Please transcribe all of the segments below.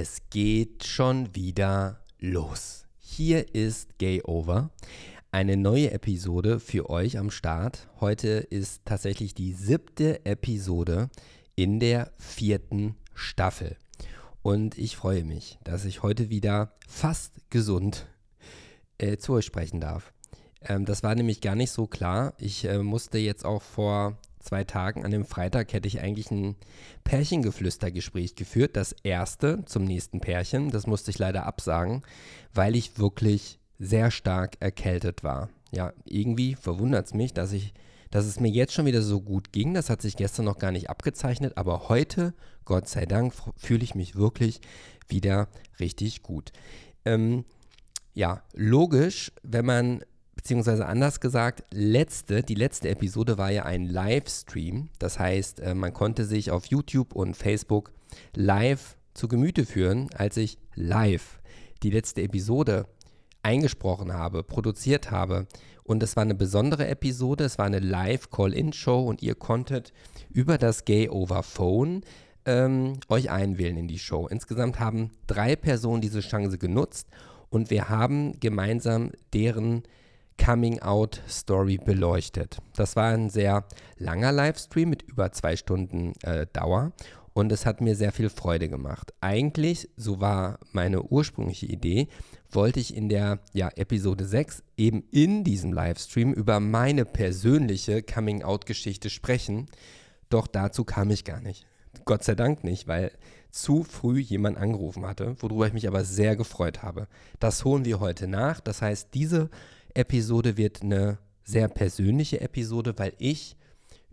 Es geht schon wieder los. Hier ist Gay Over. Eine neue Episode für euch am Start. Heute ist tatsächlich die siebte Episode in der vierten Staffel. Und ich freue mich, dass ich heute wieder fast gesund äh, zu euch sprechen darf. Ähm, das war nämlich gar nicht so klar. Ich äh, musste jetzt auch vor zwei Tagen, an dem Freitag, hätte ich eigentlich ein Pärchengeflüstergespräch geführt. Das erste zum nächsten Pärchen. Das musste ich leider absagen, weil ich wirklich sehr stark erkältet war. Ja, irgendwie verwundert es mich, dass ich, dass es mir jetzt schon wieder so gut ging. Das hat sich gestern noch gar nicht abgezeichnet, aber heute, Gott sei Dank, fühle ich mich wirklich wieder richtig gut. Ähm, ja, logisch, wenn man beziehungsweise anders gesagt, letzte, die letzte Episode war ja ein Livestream. Das heißt, äh, man konnte sich auf YouTube und Facebook live zu Gemüte führen, als ich live die letzte Episode eingesprochen habe, produziert habe. Und es war eine besondere Episode, es war eine Live-Call-In-Show und ihr konntet über das Gay Over Phone ähm, euch einwählen in die Show. Insgesamt haben drei Personen diese Chance genutzt und wir haben gemeinsam deren Coming-out-Story beleuchtet. Das war ein sehr langer Livestream mit über zwei Stunden äh, Dauer und es hat mir sehr viel Freude gemacht. Eigentlich, so war meine ursprüngliche Idee, wollte ich in der ja, Episode 6 eben in diesem Livestream über meine persönliche Coming-out-Geschichte sprechen, doch dazu kam ich gar nicht. Gott sei Dank nicht, weil zu früh jemand angerufen hatte, worüber ich mich aber sehr gefreut habe. Das holen wir heute nach. Das heißt, diese Episode wird eine sehr persönliche Episode, weil ich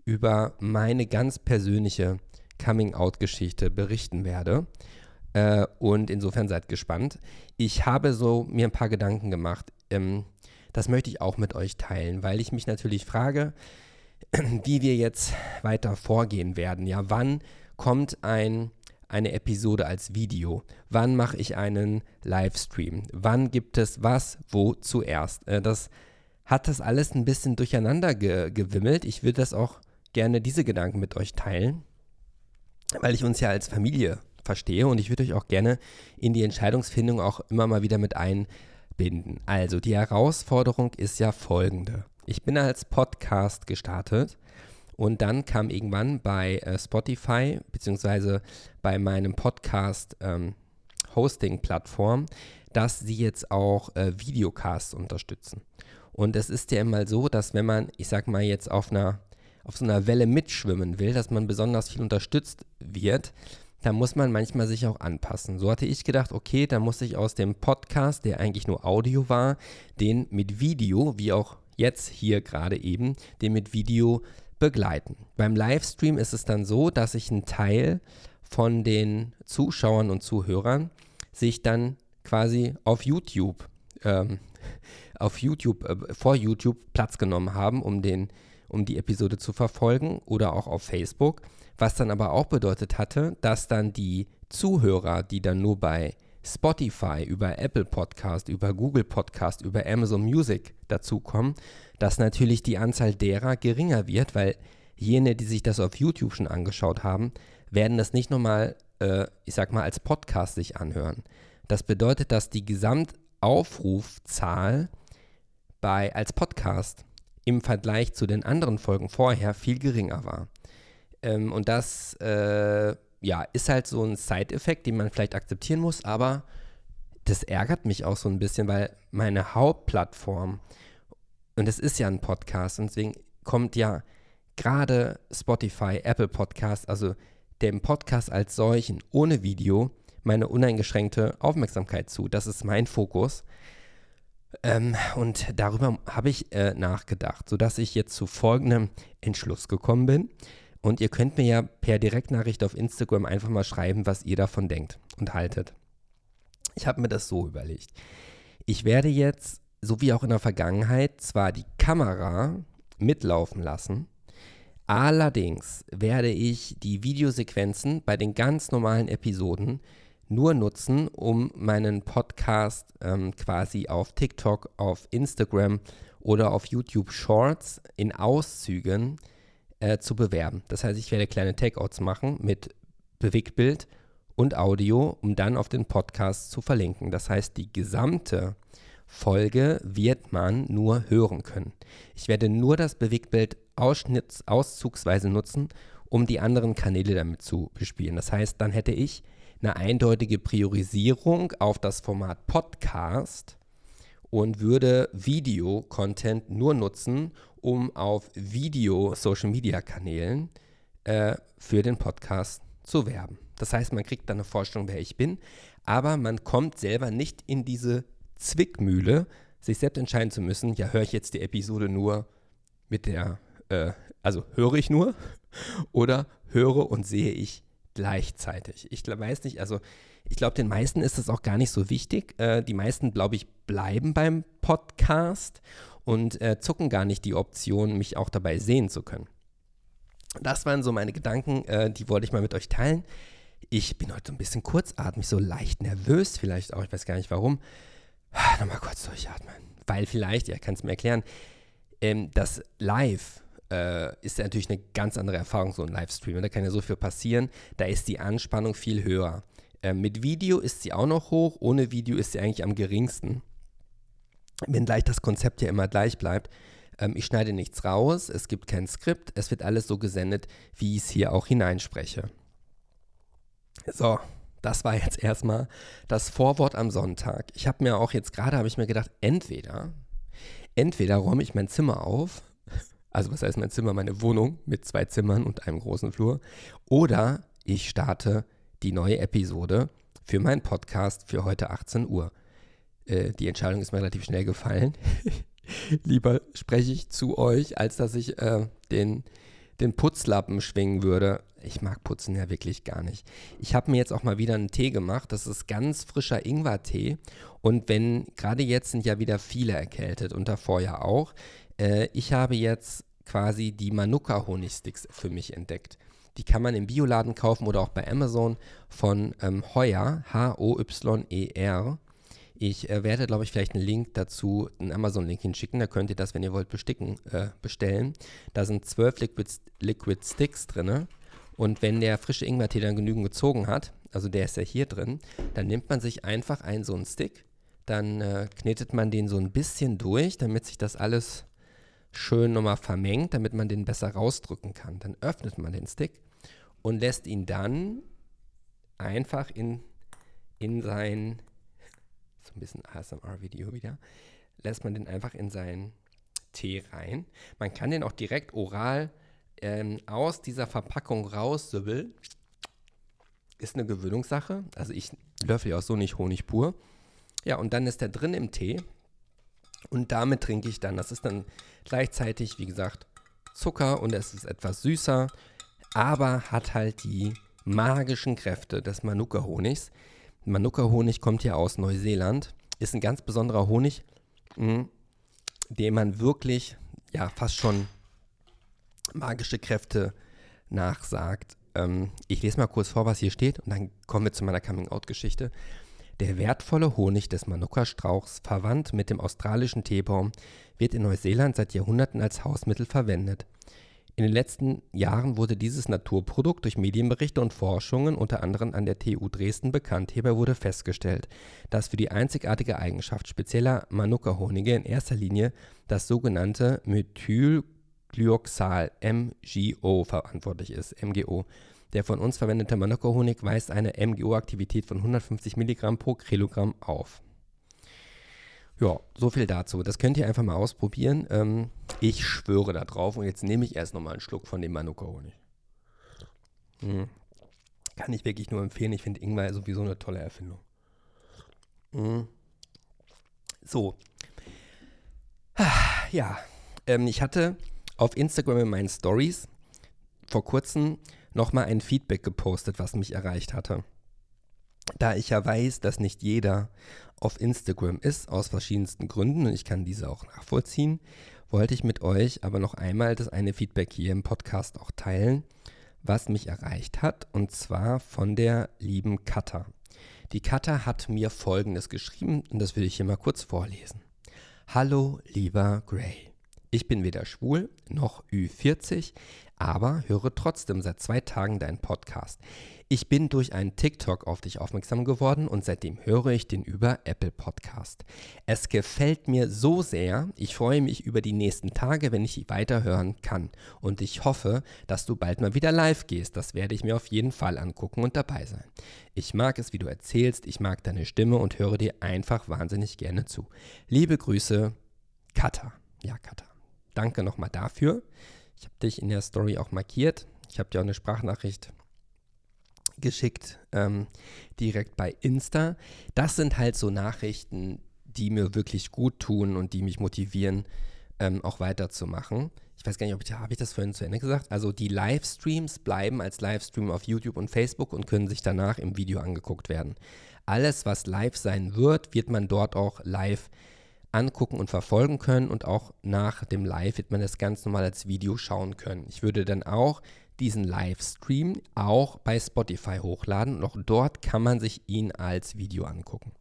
über meine ganz persönliche Coming-out-Geschichte berichten werde. Äh, und insofern seid gespannt. Ich habe so mir ein paar Gedanken gemacht. Ähm, das möchte ich auch mit euch teilen, weil ich mich natürlich frage, wie wir jetzt weiter vorgehen werden. Ja, wann kommt ein eine Episode als Video? Wann mache ich einen Livestream? Wann gibt es was, wo zuerst? Äh, das hat das alles ein bisschen durcheinander ge gewimmelt. Ich würde das auch gerne diese Gedanken mit euch teilen, weil ich uns ja als Familie verstehe und ich würde euch auch gerne in die Entscheidungsfindung auch immer mal wieder mit einbinden. Also die Herausforderung ist ja folgende. Ich bin als Podcast gestartet und dann kam irgendwann bei äh, Spotify, beziehungsweise bei meinem Podcast ähm, dass sie jetzt auch äh, Videocasts unterstützen. Und es ist ja immer so, dass wenn man, ich sag mal, jetzt auf einer, auf so einer Welle mitschwimmen will, dass man besonders viel unterstützt wird, da muss man manchmal sich auch anpassen. So hatte ich gedacht, okay, da muss ich aus dem Podcast, der eigentlich nur Audio war, den mit Video, wie auch jetzt hier gerade eben, den mit Video begleiten. Beim Livestream ist es dann so, dass sich ein Teil von den Zuschauern und Zuhörern sich dann quasi auf YouTube, ähm, auf YouTube, äh, vor YouTube Platz genommen haben, um, den, um die Episode zu verfolgen oder auch auf Facebook. Was dann aber auch bedeutet hatte, dass dann die Zuhörer, die dann nur bei Spotify, über Apple Podcast, über Google Podcast, über Amazon Music dazukommen, dass natürlich die Anzahl derer geringer wird, weil jene, die sich das auf YouTube schon angeschaut haben, werden das nicht nochmal, äh, ich sag mal, als Podcast sich anhören. Das bedeutet, dass die Gesamtaufrufzahl bei, als Podcast im Vergleich zu den anderen Folgen vorher viel geringer war. Ähm, und das äh, ja, ist halt so ein Side-Effekt, den man vielleicht akzeptieren muss, aber das ärgert mich auch so ein bisschen, weil meine Hauptplattform, und es ist ja ein Podcast, und deswegen kommt ja gerade Spotify, Apple Podcast, also dem Podcast als solchen ohne Video meine uneingeschränkte Aufmerksamkeit zu. Das ist mein Fokus. Ähm, und darüber habe ich äh, nachgedacht, sodass ich jetzt zu folgendem Entschluss gekommen bin. Und ihr könnt mir ja per Direktnachricht auf Instagram einfach mal schreiben, was ihr davon denkt und haltet. Ich habe mir das so überlegt. Ich werde jetzt, so wie auch in der Vergangenheit, zwar die Kamera mitlaufen lassen, allerdings werde ich die Videosequenzen bei den ganz normalen Episoden nur nutzen, um meinen Podcast ähm, quasi auf TikTok, auf Instagram oder auf YouTube Shorts in Auszügen äh, zu bewerben. Das heißt, ich werde kleine Takeouts machen mit Bewegtbild und Audio, um dann auf den Podcast zu verlinken. Das heißt, die gesamte Folge wird man nur hören können. Ich werde nur das Bewegtbild auszugsweise nutzen, um die anderen Kanäle damit zu bespielen. Das heißt, dann hätte ich eine eindeutige Priorisierung auf das Format Podcast und würde Video-Content nur nutzen, um auf Video-Social-Media-Kanälen äh, für den Podcast zu werben. Das heißt, man kriegt dann eine Vorstellung, wer ich bin, aber man kommt selber nicht in diese Zwickmühle, sich selbst entscheiden zu müssen, ja, höre ich jetzt die Episode nur mit der, äh, also höre ich nur oder höre und sehe ich gleichzeitig. Ich weiß nicht, also ich glaube, den meisten ist es auch gar nicht so wichtig. Äh, die meisten, glaube ich, bleiben beim Podcast und äh, zucken gar nicht die Option, mich auch dabei sehen zu können. Das waren so meine Gedanken, äh, die wollte ich mal mit euch teilen. Ich bin heute so ein bisschen kurzatmig, so leicht nervös vielleicht auch, ich weiß gar nicht warum. Ah, nochmal kurz durchatmen. Weil vielleicht, ja, kann es mir erklären, ähm, das Live äh, ist ja natürlich eine ganz andere Erfahrung, so ein Livestream. Da kann ja so viel passieren. Da ist die Anspannung viel höher. Äh, mit Video ist sie auch noch hoch, ohne Video ist sie eigentlich am geringsten. Wenn gleich das Konzept ja immer gleich bleibt. Ähm, ich schneide nichts raus, es gibt kein Skript, es wird alles so gesendet, wie ich es hier auch hineinspreche. So, das war jetzt erstmal das Vorwort am Sonntag. Ich habe mir auch jetzt gerade, habe ich mir gedacht, entweder, entweder räume ich mein Zimmer auf, also was heißt mein Zimmer, meine Wohnung mit zwei Zimmern und einem großen Flur, oder ich starte die neue Episode für meinen Podcast für heute 18 Uhr. Äh, die Entscheidung ist mir relativ schnell gefallen. Lieber spreche ich zu euch, als dass ich äh, den, den Putzlappen schwingen würde. Ich mag Putzen ja wirklich gar nicht. Ich habe mir jetzt auch mal wieder einen Tee gemacht. Das ist ganz frischer Ingwertee. Und wenn, gerade jetzt sind ja wieder viele erkältet und davor ja auch. Äh, ich habe jetzt quasi die Manuka-Honigsticks für mich entdeckt. Die kann man im Bioladen kaufen oder auch bei Amazon von ähm, Heuer, H-O-Y-E-R. Ich äh, werde, glaube ich, vielleicht einen Link dazu, einen Amazon-Link hinschicken. Da könnt ihr das, wenn ihr wollt, besticken, äh, bestellen. Da sind zwölf Liquid, Liquid Sticks drin. Und wenn der frische Ingwertee dann genügend gezogen hat, also der ist ja hier drin, dann nimmt man sich einfach einen so einen Stick, dann äh, knetet man den so ein bisschen durch, damit sich das alles schön nochmal vermengt, damit man den besser rausdrücken kann. Dann öffnet man den Stick und lässt ihn dann einfach in, in sein, so ein bisschen ASMR-Video wieder, lässt man den einfach in seinen Tee rein. Man kann den auch direkt oral ähm, aus dieser Verpackung raussübbeln. Ist eine Gewöhnungssache. Also ich löffel ja auch so nicht Honig pur. Ja, und dann ist der drin im Tee. Und damit trinke ich dann. Das ist dann gleichzeitig, wie gesagt, Zucker und es ist etwas süßer aber hat halt die magischen Kräfte des Manuka-Honigs. Manuka-Honig kommt ja aus Neuseeland, ist ein ganz besonderer Honig, mh, dem man wirklich, ja, fast schon magische Kräfte nachsagt. Ähm, ich lese mal kurz vor, was hier steht und dann kommen wir zu meiner Coming-out-Geschichte. Der wertvolle Honig des Manuka-Strauchs, verwandt mit dem australischen Teebaum, wird in Neuseeland seit Jahrhunderten als Hausmittel verwendet. In den letzten Jahren wurde dieses Naturprodukt durch Medienberichte und Forschungen unter anderem an der TU Dresden bekannt. Hierbei wurde festgestellt, dass für die einzigartige Eigenschaft spezieller Manuka-Honige in erster Linie das sogenannte Methylglyoxal MGO verantwortlich ist. MGO. Der von uns verwendete Manuka-Honig weist eine MGO-Aktivität von 150 Milligramm pro Kilogramm auf. Ja, so viel dazu. Das könnt ihr einfach mal ausprobieren. Ähm, ich schwöre da drauf. Und jetzt nehme ich erst nochmal einen Schluck von dem Manuka-Honig. Mhm. Kann ich wirklich nur empfehlen. Ich finde Ingwer sowieso eine tolle Erfindung. Mhm. So. Ja, ähm, ich hatte auf Instagram in meinen Stories vor kurzem nochmal ein Feedback gepostet, was mich erreicht hatte. Da ich ja weiß, dass nicht jeder auf Instagram ist, aus verschiedensten Gründen, und ich kann diese auch nachvollziehen, wollte ich mit euch aber noch einmal das eine Feedback hier im Podcast auch teilen, was mich erreicht hat, und zwar von der lieben Katha. Die Katha hat mir folgendes geschrieben, und das will ich hier mal kurz vorlesen. Hallo, lieber Gray. Ich bin weder schwul noch Ü40, aber höre trotzdem seit zwei Tagen deinen Podcast. Ich bin durch einen TikTok auf dich aufmerksam geworden und seitdem höre ich den über Apple Podcast. Es gefällt mir so sehr, ich freue mich über die nächsten Tage, wenn ich weiterhören kann. Und ich hoffe, dass du bald mal wieder live gehst. Das werde ich mir auf jeden Fall angucken und dabei sein. Ich mag es, wie du erzählst, ich mag deine Stimme und höre dir einfach wahnsinnig gerne zu. Liebe Grüße, Kata. Ja, Kata. Danke nochmal dafür. Ich habe dich in der Story auch markiert. Ich habe dir auch eine Sprachnachricht geschickt, ähm, direkt bei Insta. Das sind halt so Nachrichten, die mir wirklich gut tun und die mich motivieren, ähm, auch weiterzumachen. Ich weiß gar nicht, ob ich, habe ich das vorhin zu Ende gesagt? Also die Livestreams bleiben als Livestream auf YouTube und Facebook und können sich danach im Video angeguckt werden. Alles, was live sein wird, wird man dort auch live angucken und verfolgen können und auch nach dem Live wird man das ganz normal als Video schauen können. Ich würde dann auch diesen Livestream auch bei Spotify hochladen und auch dort kann man sich ihn als Video angucken.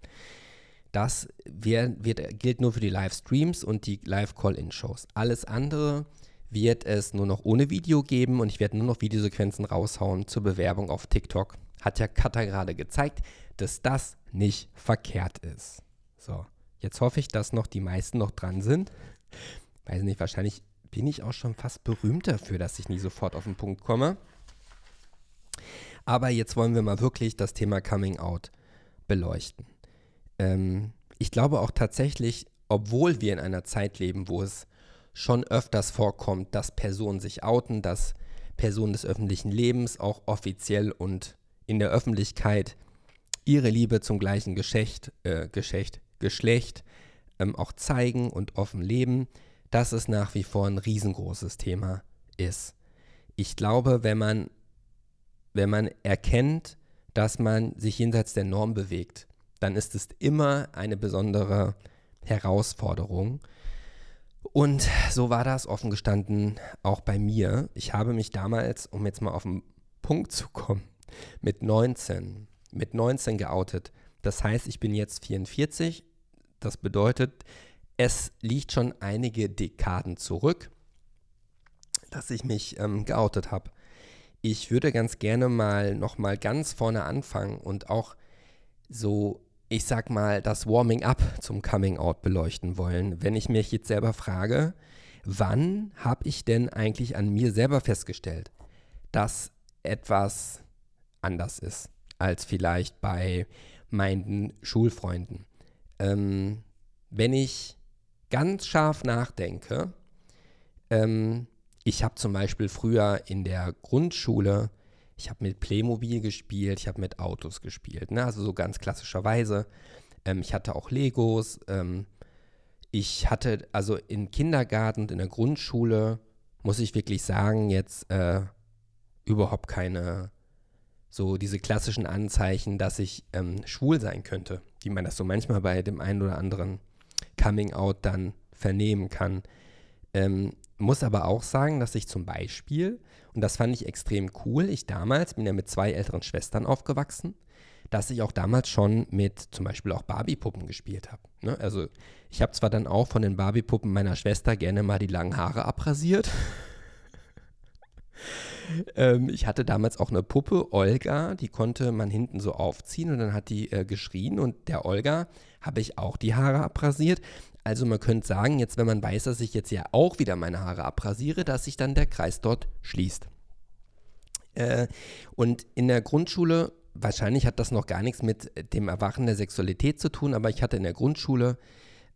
Das wird, wird, gilt nur für die Livestreams und die Live-Call-In-Shows. Alles andere wird es nur noch ohne Video geben und ich werde nur noch Videosequenzen raushauen zur Bewerbung auf TikTok. Hat ja Katha gerade gezeigt, dass das nicht verkehrt ist. So, jetzt hoffe ich, dass noch die meisten noch dran sind. Weiß nicht, wahrscheinlich bin ich auch schon fast berühmt dafür, dass ich nie sofort auf den Punkt komme. Aber jetzt wollen wir mal wirklich das Thema Coming Out beleuchten. Ähm, ich glaube auch tatsächlich, obwohl wir in einer Zeit leben, wo es schon öfters vorkommt, dass Personen sich outen, dass Personen des öffentlichen Lebens auch offiziell und in der Öffentlichkeit ihre Liebe zum gleichen Geschlecht, äh, Geschlecht, Geschlecht ähm, auch zeigen und offen leben, dass es nach wie vor ein riesengroßes Thema ist. Ich glaube, wenn man, wenn man erkennt, dass man sich jenseits der Norm bewegt, dann ist es immer eine besondere Herausforderung. Und so war das offen gestanden auch bei mir. Ich habe mich damals, um jetzt mal auf den Punkt zu kommen, mit 19, mit 19 geoutet. Das heißt, ich bin jetzt 44. Das bedeutet, es liegt schon einige Dekaden zurück, dass ich mich ähm, geoutet habe. Ich würde ganz gerne mal noch mal ganz vorne anfangen und auch so, ich sag mal, das Warming Up zum Coming Out beleuchten wollen. Wenn ich mich jetzt selber frage, wann habe ich denn eigentlich an mir selber festgestellt, dass etwas anders ist als vielleicht bei meinen Schulfreunden? Ähm, wenn ich ganz scharf nachdenke, ähm, ich habe zum Beispiel früher in der Grundschule, ich habe mit Playmobil gespielt, ich habe mit Autos gespielt, ne? also so ganz klassischerweise. Ähm, ich hatte auch Legos. Ähm, ich hatte also im Kindergarten und in der Grundschule, muss ich wirklich sagen, jetzt äh, überhaupt keine, so diese klassischen Anzeichen, dass ich ähm, schwul sein könnte, wie man das so manchmal bei dem einen oder anderen Coming Out dann vernehmen kann. Ähm, muss aber auch sagen, dass ich zum Beispiel, und das fand ich extrem cool, ich damals bin ja mit zwei älteren Schwestern aufgewachsen, dass ich auch damals schon mit zum Beispiel auch Barbie-Puppen gespielt habe. Ne? Also ich habe zwar dann auch von den Barbie-Puppen meiner Schwester gerne mal die langen Haare abrasiert. Ähm, ich hatte damals auch eine Puppe, Olga, die konnte man hinten so aufziehen und dann hat die äh, geschrien und der Olga habe ich auch die Haare abrasiert. Also man könnte sagen, jetzt wenn man weiß, dass ich jetzt ja auch wieder meine Haare abrasiere, dass sich dann der Kreis dort schließt. Äh, und in der Grundschule, wahrscheinlich hat das noch gar nichts mit dem Erwachen der Sexualität zu tun, aber ich hatte in der Grundschule,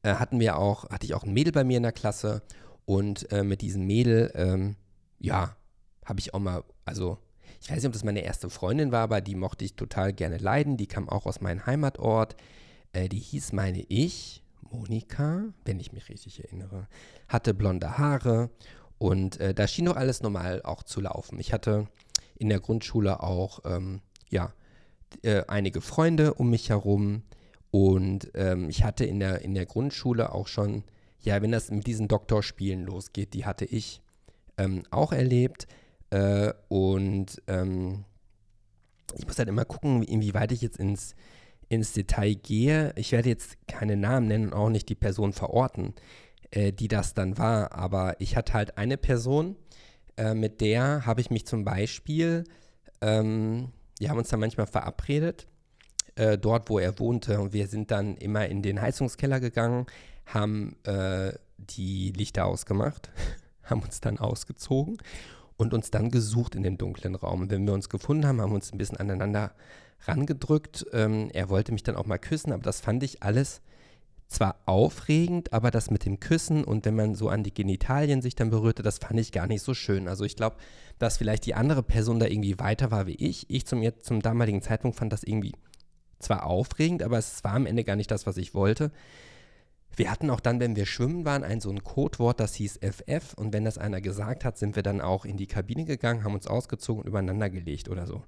äh, hatten wir auch, hatte ich auch ein Mädel bei mir in der Klasse und äh, mit diesem Mädel, ähm, ja, habe ich auch mal, also ich weiß nicht, ob das meine erste Freundin war, aber die mochte ich total gerne leiden. Die kam auch aus meinem Heimatort. Äh, die hieß, meine ich, Monika, wenn ich mich richtig erinnere, hatte blonde Haare Und äh, da schien doch alles normal auch zu laufen. Ich hatte in der Grundschule auch, ähm, ja, äh, einige Freunde um mich herum. Und ähm, ich hatte in der, in der Grundschule auch schon, ja, wenn das mit diesen Doktorspielen losgeht, die hatte ich ähm, auch erlebt. Äh, und ähm, ich muss halt immer gucken, inwieweit ich jetzt ins, ins Detail gehe. Ich werde jetzt keine Namen nennen und auch nicht die Person verorten, äh, die das dann war. Aber ich hatte halt eine Person, äh, mit der habe ich mich zum Beispiel, ähm, wir haben uns dann manchmal verabredet, äh, dort wo er wohnte. Und wir sind dann immer in den Heizungskeller gegangen, haben äh, die Lichter ausgemacht, haben uns dann ausgezogen und uns dann gesucht in dem dunklen Raum. Und wenn wir uns gefunden haben, haben wir uns ein bisschen aneinander rangedrückt. Ähm, er wollte mich dann auch mal küssen, aber das fand ich alles zwar aufregend, aber das mit dem Küssen und wenn man so an die Genitalien sich dann berührte, das fand ich gar nicht so schön. Also ich glaube, dass vielleicht die andere Person da irgendwie weiter war wie ich. Ich zum, zum damaligen Zeitpunkt fand das irgendwie zwar aufregend, aber es war am Ende gar nicht das, was ich wollte. Wir hatten auch dann, wenn wir schwimmen waren, ein so ein Codewort, das hieß FF. Und wenn das einer gesagt hat, sind wir dann auch in die Kabine gegangen, haben uns ausgezogen und übereinander gelegt oder so.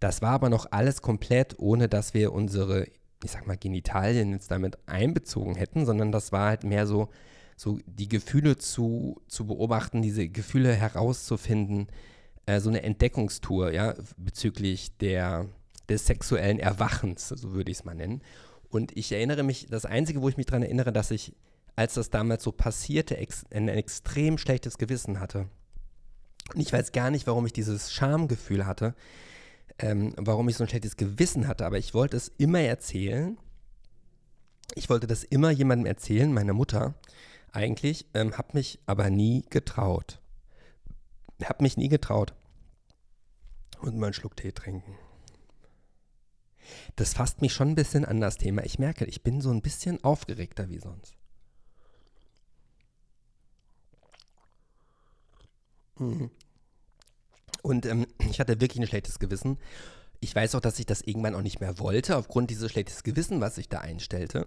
Das war aber noch alles komplett, ohne dass wir unsere, ich sag mal, Genitalien jetzt damit einbezogen hätten, sondern das war halt mehr so, so die Gefühle zu, zu beobachten, diese Gefühle herauszufinden, äh, so eine Entdeckungstour, ja, bezüglich der, des sexuellen Erwachens, so würde ich es mal nennen. Und ich erinnere mich, das Einzige, wo ich mich daran erinnere, dass ich, als das damals so passierte, ex ein extrem schlechtes Gewissen hatte. Und ich weiß gar nicht, warum ich dieses Schamgefühl hatte, ähm, warum ich so ein schlechtes Gewissen hatte, aber ich wollte es immer erzählen. Ich wollte das immer jemandem erzählen, meiner Mutter eigentlich, ähm, habe mich aber nie getraut. Habe mich nie getraut. Und mal einen Schluck Tee trinken. Das fasst mich schon ein bisschen an das Thema. Ich merke, ich bin so ein bisschen aufgeregter wie sonst. Mhm. Und ähm, ich hatte wirklich ein schlechtes Gewissen. Ich weiß auch, dass ich das irgendwann auch nicht mehr wollte, aufgrund dieses schlechtes Gewissen, was ich da einstellte.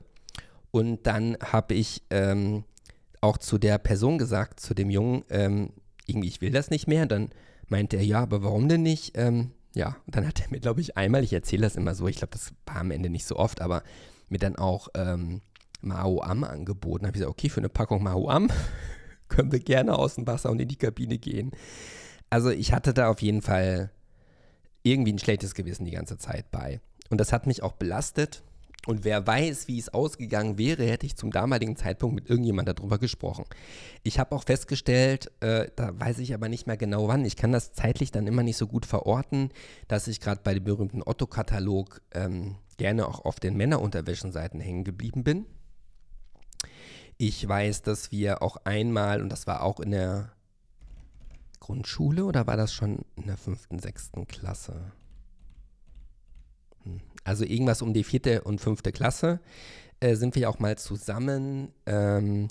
Und dann habe ich ähm, auch zu der Person gesagt, zu dem Jungen, ähm, irgendwie, ich will das nicht mehr. Und dann meinte er, ja, aber warum denn nicht? Ähm, ja, und dann hat er mir, glaube ich, einmal, ich erzähle das immer so, ich glaube, das war am Ende nicht so oft, aber mir dann auch ähm, Mao Am angeboten. Da habe ich gesagt, okay, für eine Packung Mao Am können wir gerne aus dem Wasser und in die Kabine gehen. Also ich hatte da auf jeden Fall irgendwie ein schlechtes Gewissen die ganze Zeit bei. Und das hat mich auch belastet. Und wer weiß, wie es ausgegangen wäre, hätte ich zum damaligen Zeitpunkt mit irgendjemand darüber gesprochen. Ich habe auch festgestellt, äh, da weiß ich aber nicht mehr genau wann, ich kann das zeitlich dann immer nicht so gut verorten, dass ich gerade bei dem berühmten Otto-Katalog ähm, gerne auch auf den Männerunterwäschenseiten hängen geblieben bin. Ich weiß, dass wir auch einmal, und das war auch in der Grundschule oder war das schon in der fünften, sechsten Klasse? Also irgendwas um die vierte und fünfte Klasse äh, sind wir auch mal zusammen ähm,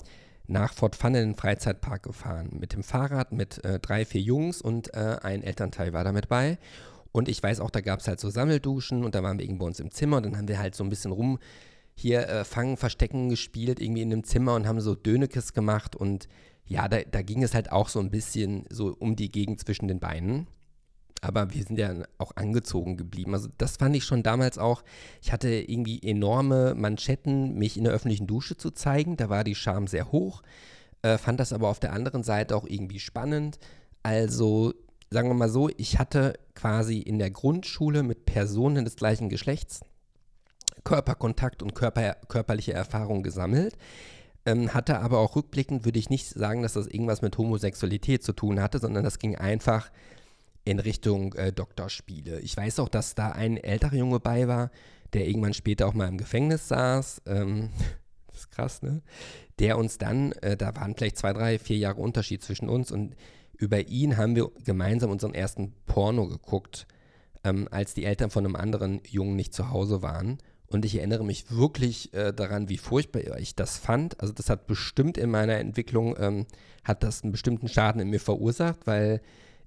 nach Fort Fun in den Freizeitpark gefahren. Mit dem Fahrrad, mit äh, drei, vier Jungs und äh, ein Elternteil war da mit bei. Und ich weiß auch, da gab es halt so Sammelduschen und da waren wir irgendwo uns im Zimmer und dann haben wir halt so ein bisschen rum hier äh, Fangen, Verstecken gespielt, irgendwie in dem Zimmer und haben so Dönekes gemacht und ja, da, da ging es halt auch so ein bisschen so um die Gegend zwischen den Beinen. Aber wir sind ja auch angezogen geblieben. Also das fand ich schon damals auch. Ich hatte irgendwie enorme Manschetten, mich in der öffentlichen Dusche zu zeigen. Da war die Scham sehr hoch. Äh, fand das aber auf der anderen Seite auch irgendwie spannend. Also sagen wir mal so, ich hatte quasi in der Grundschule mit Personen des gleichen Geschlechts Körperkontakt und Körper, körperliche Erfahrung gesammelt. Ähm, hatte aber auch rückblickend, würde ich nicht sagen, dass das irgendwas mit Homosexualität zu tun hatte, sondern das ging einfach in Richtung äh, Doktorspiele. Ich weiß auch, dass da ein älterer Junge bei war, der irgendwann später auch mal im Gefängnis saß. Ähm, das ist krass, ne? Der uns dann, äh, da waren vielleicht zwei, drei, vier Jahre Unterschied zwischen uns und über ihn haben wir gemeinsam unseren ersten Porno geguckt, ähm, als die Eltern von einem anderen Jungen nicht zu Hause waren. Und ich erinnere mich wirklich äh, daran, wie furchtbar ich das fand. Also das hat bestimmt in meiner Entwicklung, ähm, hat das einen bestimmten Schaden in mir verursacht, weil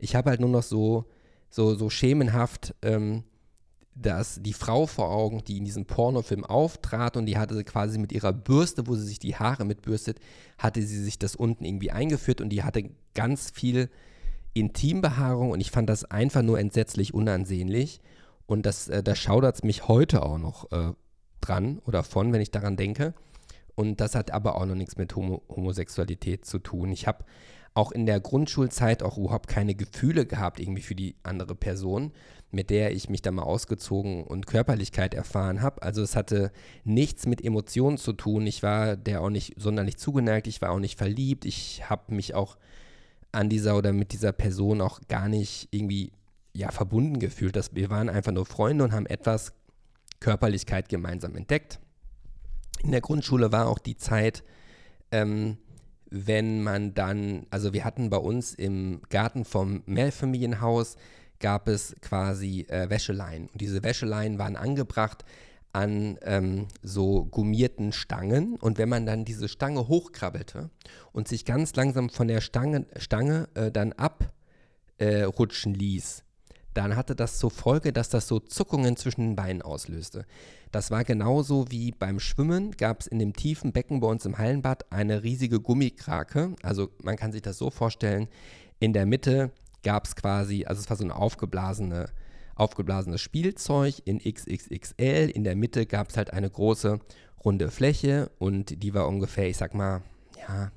ich habe halt nur noch so, so, so schemenhaft ähm, das, die Frau vor Augen, die in diesem Pornofilm auftrat und die hatte quasi mit ihrer Bürste, wo sie sich die Haare mitbürstet, hatte sie sich das unten irgendwie eingeführt und die hatte ganz viel Intimbehaarung und ich fand das einfach nur entsetzlich unansehnlich. Und das, äh, da schaudert es mich heute auch noch äh, dran oder von, wenn ich daran denke. Und das hat aber auch noch nichts mit Homo Homosexualität zu tun. Ich habe auch in der Grundschulzeit auch überhaupt keine Gefühle gehabt irgendwie für die andere Person, mit der ich mich da mal ausgezogen und Körperlichkeit erfahren habe. Also es hatte nichts mit Emotionen zu tun. Ich war der auch nicht sonderlich zugeneigt, ich war auch nicht verliebt. Ich habe mich auch an dieser oder mit dieser Person auch gar nicht irgendwie ja verbunden gefühlt. Dass wir waren einfach nur Freunde und haben etwas Körperlichkeit gemeinsam entdeckt. In der Grundschule war auch die Zeit, ähm, wenn man dann, also wir hatten bei uns im Garten vom Mehrfamilienhaus, gab es quasi äh, Wäscheleien. Und diese Wäscheleien waren angebracht an ähm, so gummierten Stangen. Und wenn man dann diese Stange hochkrabbelte und sich ganz langsam von der Stange, Stange äh, dann abrutschen äh, ließ, dann hatte das zur Folge, dass das so Zuckungen zwischen den Beinen auslöste. Das war genauso wie beim Schwimmen, gab es in dem tiefen Becken bei uns im Hallenbad eine riesige Gummikrake. Also man kann sich das so vorstellen, in der Mitte gab es quasi, also es war so ein aufgeblasene, aufgeblasenes Spielzeug in XXXL. In der Mitte gab es halt eine große runde Fläche und die war ungefähr, ich sag mal, ja,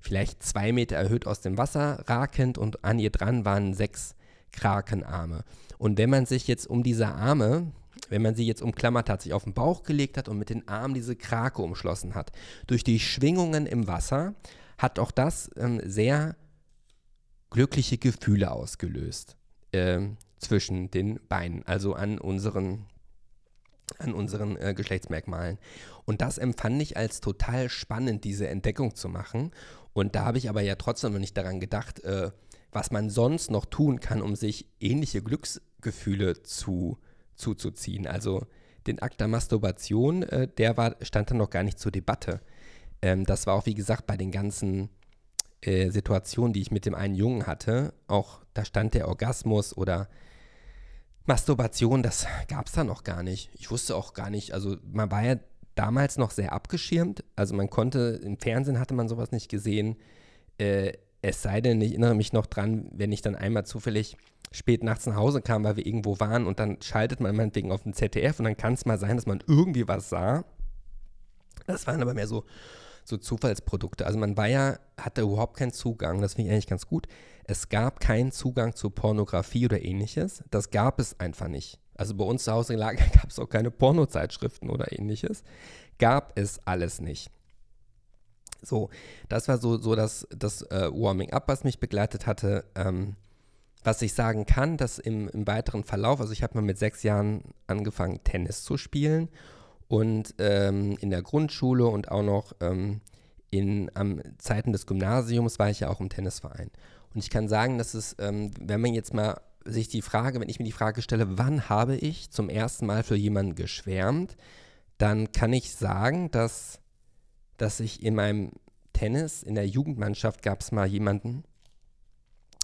vielleicht zwei Meter erhöht aus dem Wasser rakend und an ihr dran waren sechs Krakenarme. Und wenn man sich jetzt um diese Arme, wenn man sie jetzt umklammert hat, sich auf den Bauch gelegt hat und mit den Armen diese Krake umschlossen hat, durch die Schwingungen im Wasser hat auch das ähm, sehr glückliche Gefühle ausgelöst äh, zwischen den Beinen, also an unseren an unseren äh, Geschlechtsmerkmalen. Und das empfand ich als total spannend, diese Entdeckung zu machen. Und da habe ich aber ja trotzdem noch nicht daran gedacht, äh, was man sonst noch tun kann, um sich ähnliche Glücksgefühle zu, zuzuziehen. Also den Akt der Masturbation, äh, der war, stand dann noch gar nicht zur Debatte. Ähm, das war auch, wie gesagt, bei den ganzen äh, Situationen, die ich mit dem einen Jungen hatte, auch da stand der Orgasmus oder Masturbation, das gab es da noch gar nicht. Ich wusste auch gar nicht, also man war ja damals noch sehr abgeschirmt, also man konnte, im Fernsehen hatte man sowas nicht gesehen. Äh, es sei denn, ich erinnere mich noch dran, wenn ich dann einmal zufällig spät nachts nach Hause kam, weil wir irgendwo waren und dann schaltet man meinetwegen auf den ZDF und dann kann es mal sein, dass man irgendwie was sah. Das waren aber mehr so, so Zufallsprodukte. Also man war ja, hatte überhaupt keinen Zugang, das finde ich eigentlich ganz gut. Es gab keinen Zugang zu Pornografie oder ähnliches. Das gab es einfach nicht. Also bei uns zu Hause gab es auch keine Pornozeitschriften oder ähnliches. Gab es alles nicht. So, das war so, so das, das äh, Warming-up, was mich begleitet hatte. Ähm, was ich sagen kann, dass im, im weiteren Verlauf, also ich habe mal mit sechs Jahren angefangen, Tennis zu spielen und ähm, in der Grundschule und auch noch ähm, in am Zeiten des Gymnasiums war ich ja auch im Tennisverein. Und ich kann sagen, dass es, ähm, wenn man jetzt mal sich die Frage, wenn ich mir die Frage stelle, wann habe ich zum ersten Mal für jemanden geschwärmt, dann kann ich sagen, dass dass ich in meinem Tennis, in der Jugendmannschaft gab es mal jemanden,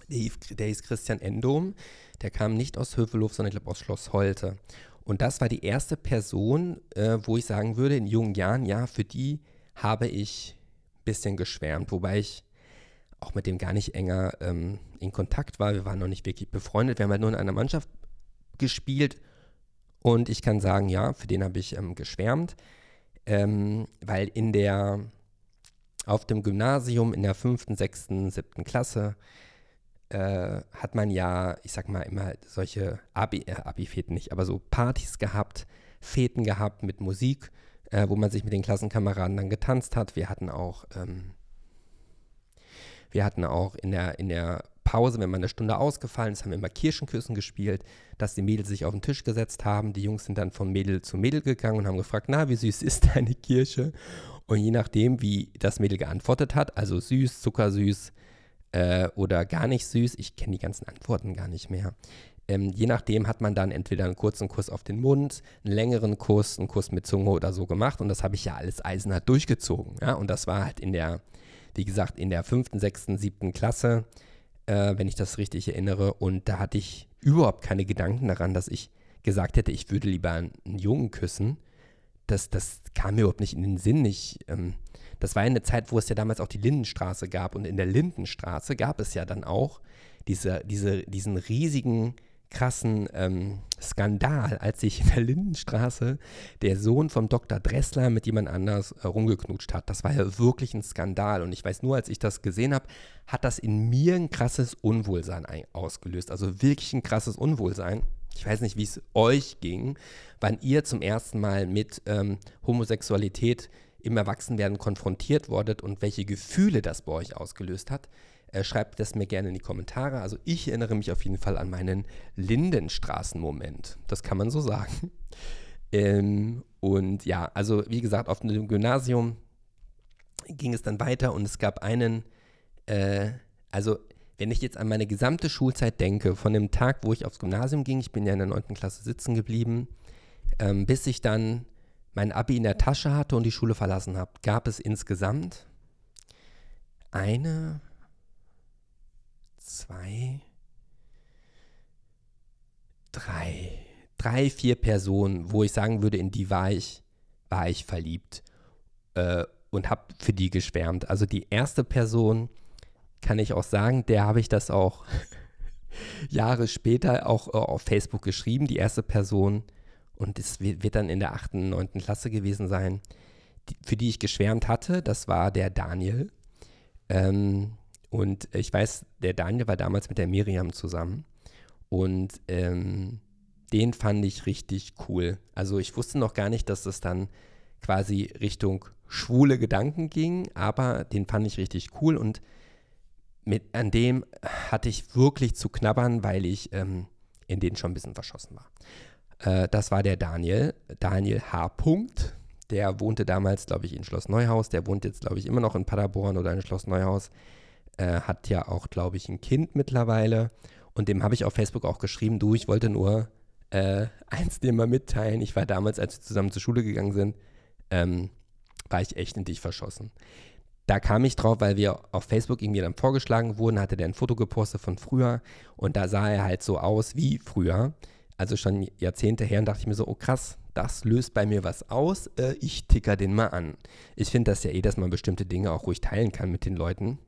der hieß, Christian Endom, der kam nicht aus Hövelhof, sondern ich glaube aus Schloss Holte. Und das war die erste Person, äh, wo ich sagen würde, in jungen Jahren, ja, für die habe ich ein bisschen geschwärmt, wobei ich auch mit dem gar nicht enger ähm, in Kontakt war. Wir waren noch nicht wirklich befreundet. Wir haben halt nur in einer Mannschaft gespielt und ich kann sagen, ja, für den habe ich ähm, geschwärmt ähm, weil in der, auf dem Gymnasium in der fünften, sechsten, siebten Klasse äh, hat man ja, ich sag mal, immer solche Abi, äh, Abi-Feten nicht, aber so Partys gehabt, Feten gehabt mit Musik, äh, wo man sich mit den Klassenkameraden dann getanzt hat. Wir hatten auch, ähm, wir hatten auch in der, in der Pause, wenn man eine Stunde ausgefallen ist, haben wir immer Kirschenküssen gespielt, dass die Mädels sich auf den Tisch gesetzt haben. Die Jungs sind dann von Mädel zu Mädel gegangen und haben gefragt, na, wie süß ist deine Kirsche? Und je nachdem, wie das Mädel geantwortet hat, also süß, zuckersüß äh, oder gar nicht süß, ich kenne die ganzen Antworten gar nicht mehr. Ähm, je nachdem hat man dann entweder einen kurzen Kuss auf den Mund, einen längeren Kuss, einen Kuss mit Zunge oder so gemacht. Und das habe ich ja alles eisenhart durchgezogen. Ja? Und das war halt in der, wie gesagt, in der fünften, sechsten, siebten Klasse äh, wenn ich das richtig erinnere. Und da hatte ich überhaupt keine Gedanken daran, dass ich gesagt hätte, ich würde lieber einen Jungen küssen, das, das kam mir überhaupt nicht in den Sinn. Ich, ähm, das war eine Zeit, wo es ja damals auch die Lindenstraße gab. Und in der Lindenstraße gab es ja dann auch diese, diese, diesen riesigen, krassen ähm, Skandal, als sich in der Lindenstraße der Sohn vom Dr. Dressler mit jemand anders äh, rumgeknutscht hat. Das war ja wirklich ein Skandal. Und ich weiß nur, als ich das gesehen habe, hat das in mir ein krasses Unwohlsein ausgelöst. Also wirklich ein krasses Unwohlsein. Ich weiß nicht, wie es euch ging, wann ihr zum ersten Mal mit ähm, Homosexualität im Erwachsenwerden konfrontiert wurdet und welche Gefühle das bei euch ausgelöst hat. Äh, schreibt das mir gerne in die Kommentare. Also ich erinnere mich auf jeden Fall an meinen Lindenstraßen-Moment. Das kann man so sagen. Ähm, und ja, also wie gesagt, auf dem Gymnasium ging es dann weiter und es gab einen, äh, also wenn ich jetzt an meine gesamte Schulzeit denke, von dem Tag, wo ich aufs Gymnasium ging, ich bin ja in der 9. Klasse sitzen geblieben, ähm, bis ich dann mein Abi in der Tasche hatte und die Schule verlassen habe, gab es insgesamt eine, zwei, drei, drei, vier Personen, wo ich sagen würde, in die war ich, war ich verliebt äh, und habe für die geschwärmt. Also die erste Person kann ich auch sagen, der habe ich das auch Jahre später auch äh, auf Facebook geschrieben, die erste Person und es wird dann in der 8., 9. Klasse gewesen sein, die, für die ich geschwärmt hatte. Das war der Daniel. Ähm, und ich weiß, der Daniel war damals mit der Miriam zusammen. Und ähm, den fand ich richtig cool. Also ich wusste noch gar nicht, dass es dann quasi Richtung schwule Gedanken ging, aber den fand ich richtig cool und mit, an dem hatte ich wirklich zu knabbern, weil ich ähm, in den schon ein bisschen verschossen war. Äh, das war der Daniel, Daniel H. Punkt. Der wohnte damals, glaube ich, in Schloss Neuhaus. Der wohnt jetzt, glaube ich, immer noch in Paderborn oder in Schloss Neuhaus. Äh, hat ja auch, glaube ich, ein Kind mittlerweile. Und dem habe ich auf Facebook auch geschrieben, du, ich wollte nur äh, eins dir mal mitteilen. Ich war damals, als wir zusammen zur Schule gegangen sind, ähm, war ich echt in dich verschossen. Da kam ich drauf, weil wir auf Facebook irgendwie dann vorgeschlagen wurden, hatte der ein Foto gepostet von früher und da sah er halt so aus wie früher also schon Jahrzehnte her, und dachte ich mir so, oh krass, das löst bei mir was aus, äh, ich ticker den mal an. Ich finde das ja eh, dass man bestimmte Dinge auch ruhig teilen kann mit den Leuten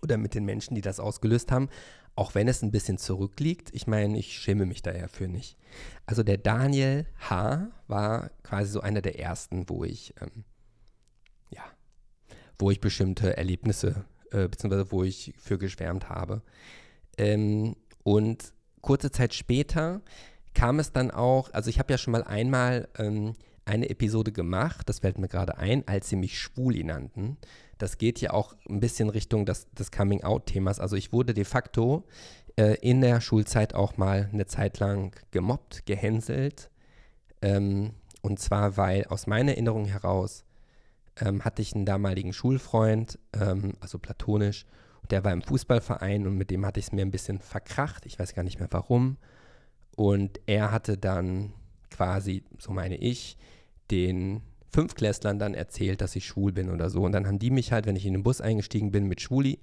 oder mit den Menschen, die das ausgelöst haben, auch wenn es ein bisschen zurückliegt. Ich meine, ich schäme mich daher für nicht. Also der Daniel H. war quasi so einer der ersten, wo ich, ähm, ja, wo ich bestimmte Erlebnisse, äh, beziehungsweise wo ich für geschwärmt habe. Ähm, und kurze Zeit später kam es dann auch, also ich habe ja schon mal einmal ähm, eine Episode gemacht, das fällt mir gerade ein, als sie mich Schwuli nannten. Das geht ja auch ein bisschen Richtung des, des Coming-out-Themas. Also ich wurde de facto äh, in der Schulzeit auch mal eine Zeit lang gemobbt, gehänselt. Ähm, und zwar, weil aus meiner Erinnerung heraus ähm, hatte ich einen damaligen Schulfreund, ähm, also platonisch, der war im Fußballverein und mit dem hatte ich es mir ein bisschen verkracht. Ich weiß gar nicht mehr warum. Und er hatte dann quasi, so meine ich, den Fünfklässlern dann erzählt, dass ich schwul bin oder so. Und dann haben die mich halt, wenn ich in den Bus eingestiegen bin, mit Schwuli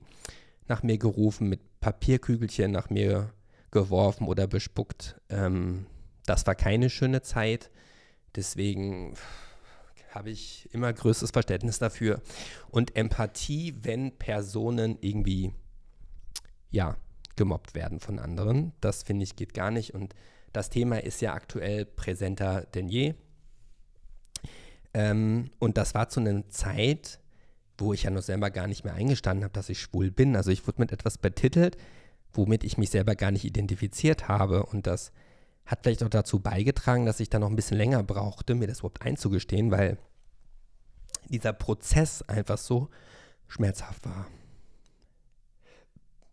nach mir gerufen, mit Papierkügelchen nach mir geworfen oder bespuckt. Ähm, das war keine schöne Zeit. Deswegen habe ich immer größtes Verständnis dafür. Und Empathie, wenn Personen irgendwie, ja, gemobbt werden von anderen. Das finde ich geht gar nicht. Und das Thema ist ja aktuell präsenter denn je. Ähm, und das war zu einer Zeit, wo ich ja noch selber gar nicht mehr eingestanden habe, dass ich schwul bin. Also ich wurde mit etwas betitelt, womit ich mich selber gar nicht identifiziert habe. Und das hat vielleicht auch dazu beigetragen, dass ich da noch ein bisschen länger brauchte, mir das überhaupt einzugestehen, weil dieser Prozess einfach so schmerzhaft war.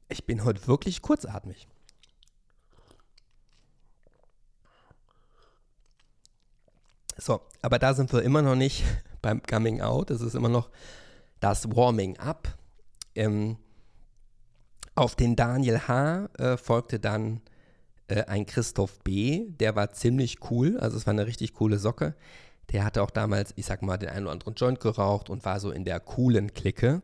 Ich bin heute wirklich kurzatmig. So, aber da sind wir immer noch nicht beim Coming Out. Es ist immer noch das Warming Up. Ähm, auf den Daniel H. Äh, folgte dann äh, ein Christoph B., der war ziemlich cool, also es war eine richtig coole Socke. Der hatte auch damals, ich sag mal, den einen oder anderen Joint geraucht und war so in der coolen Clique.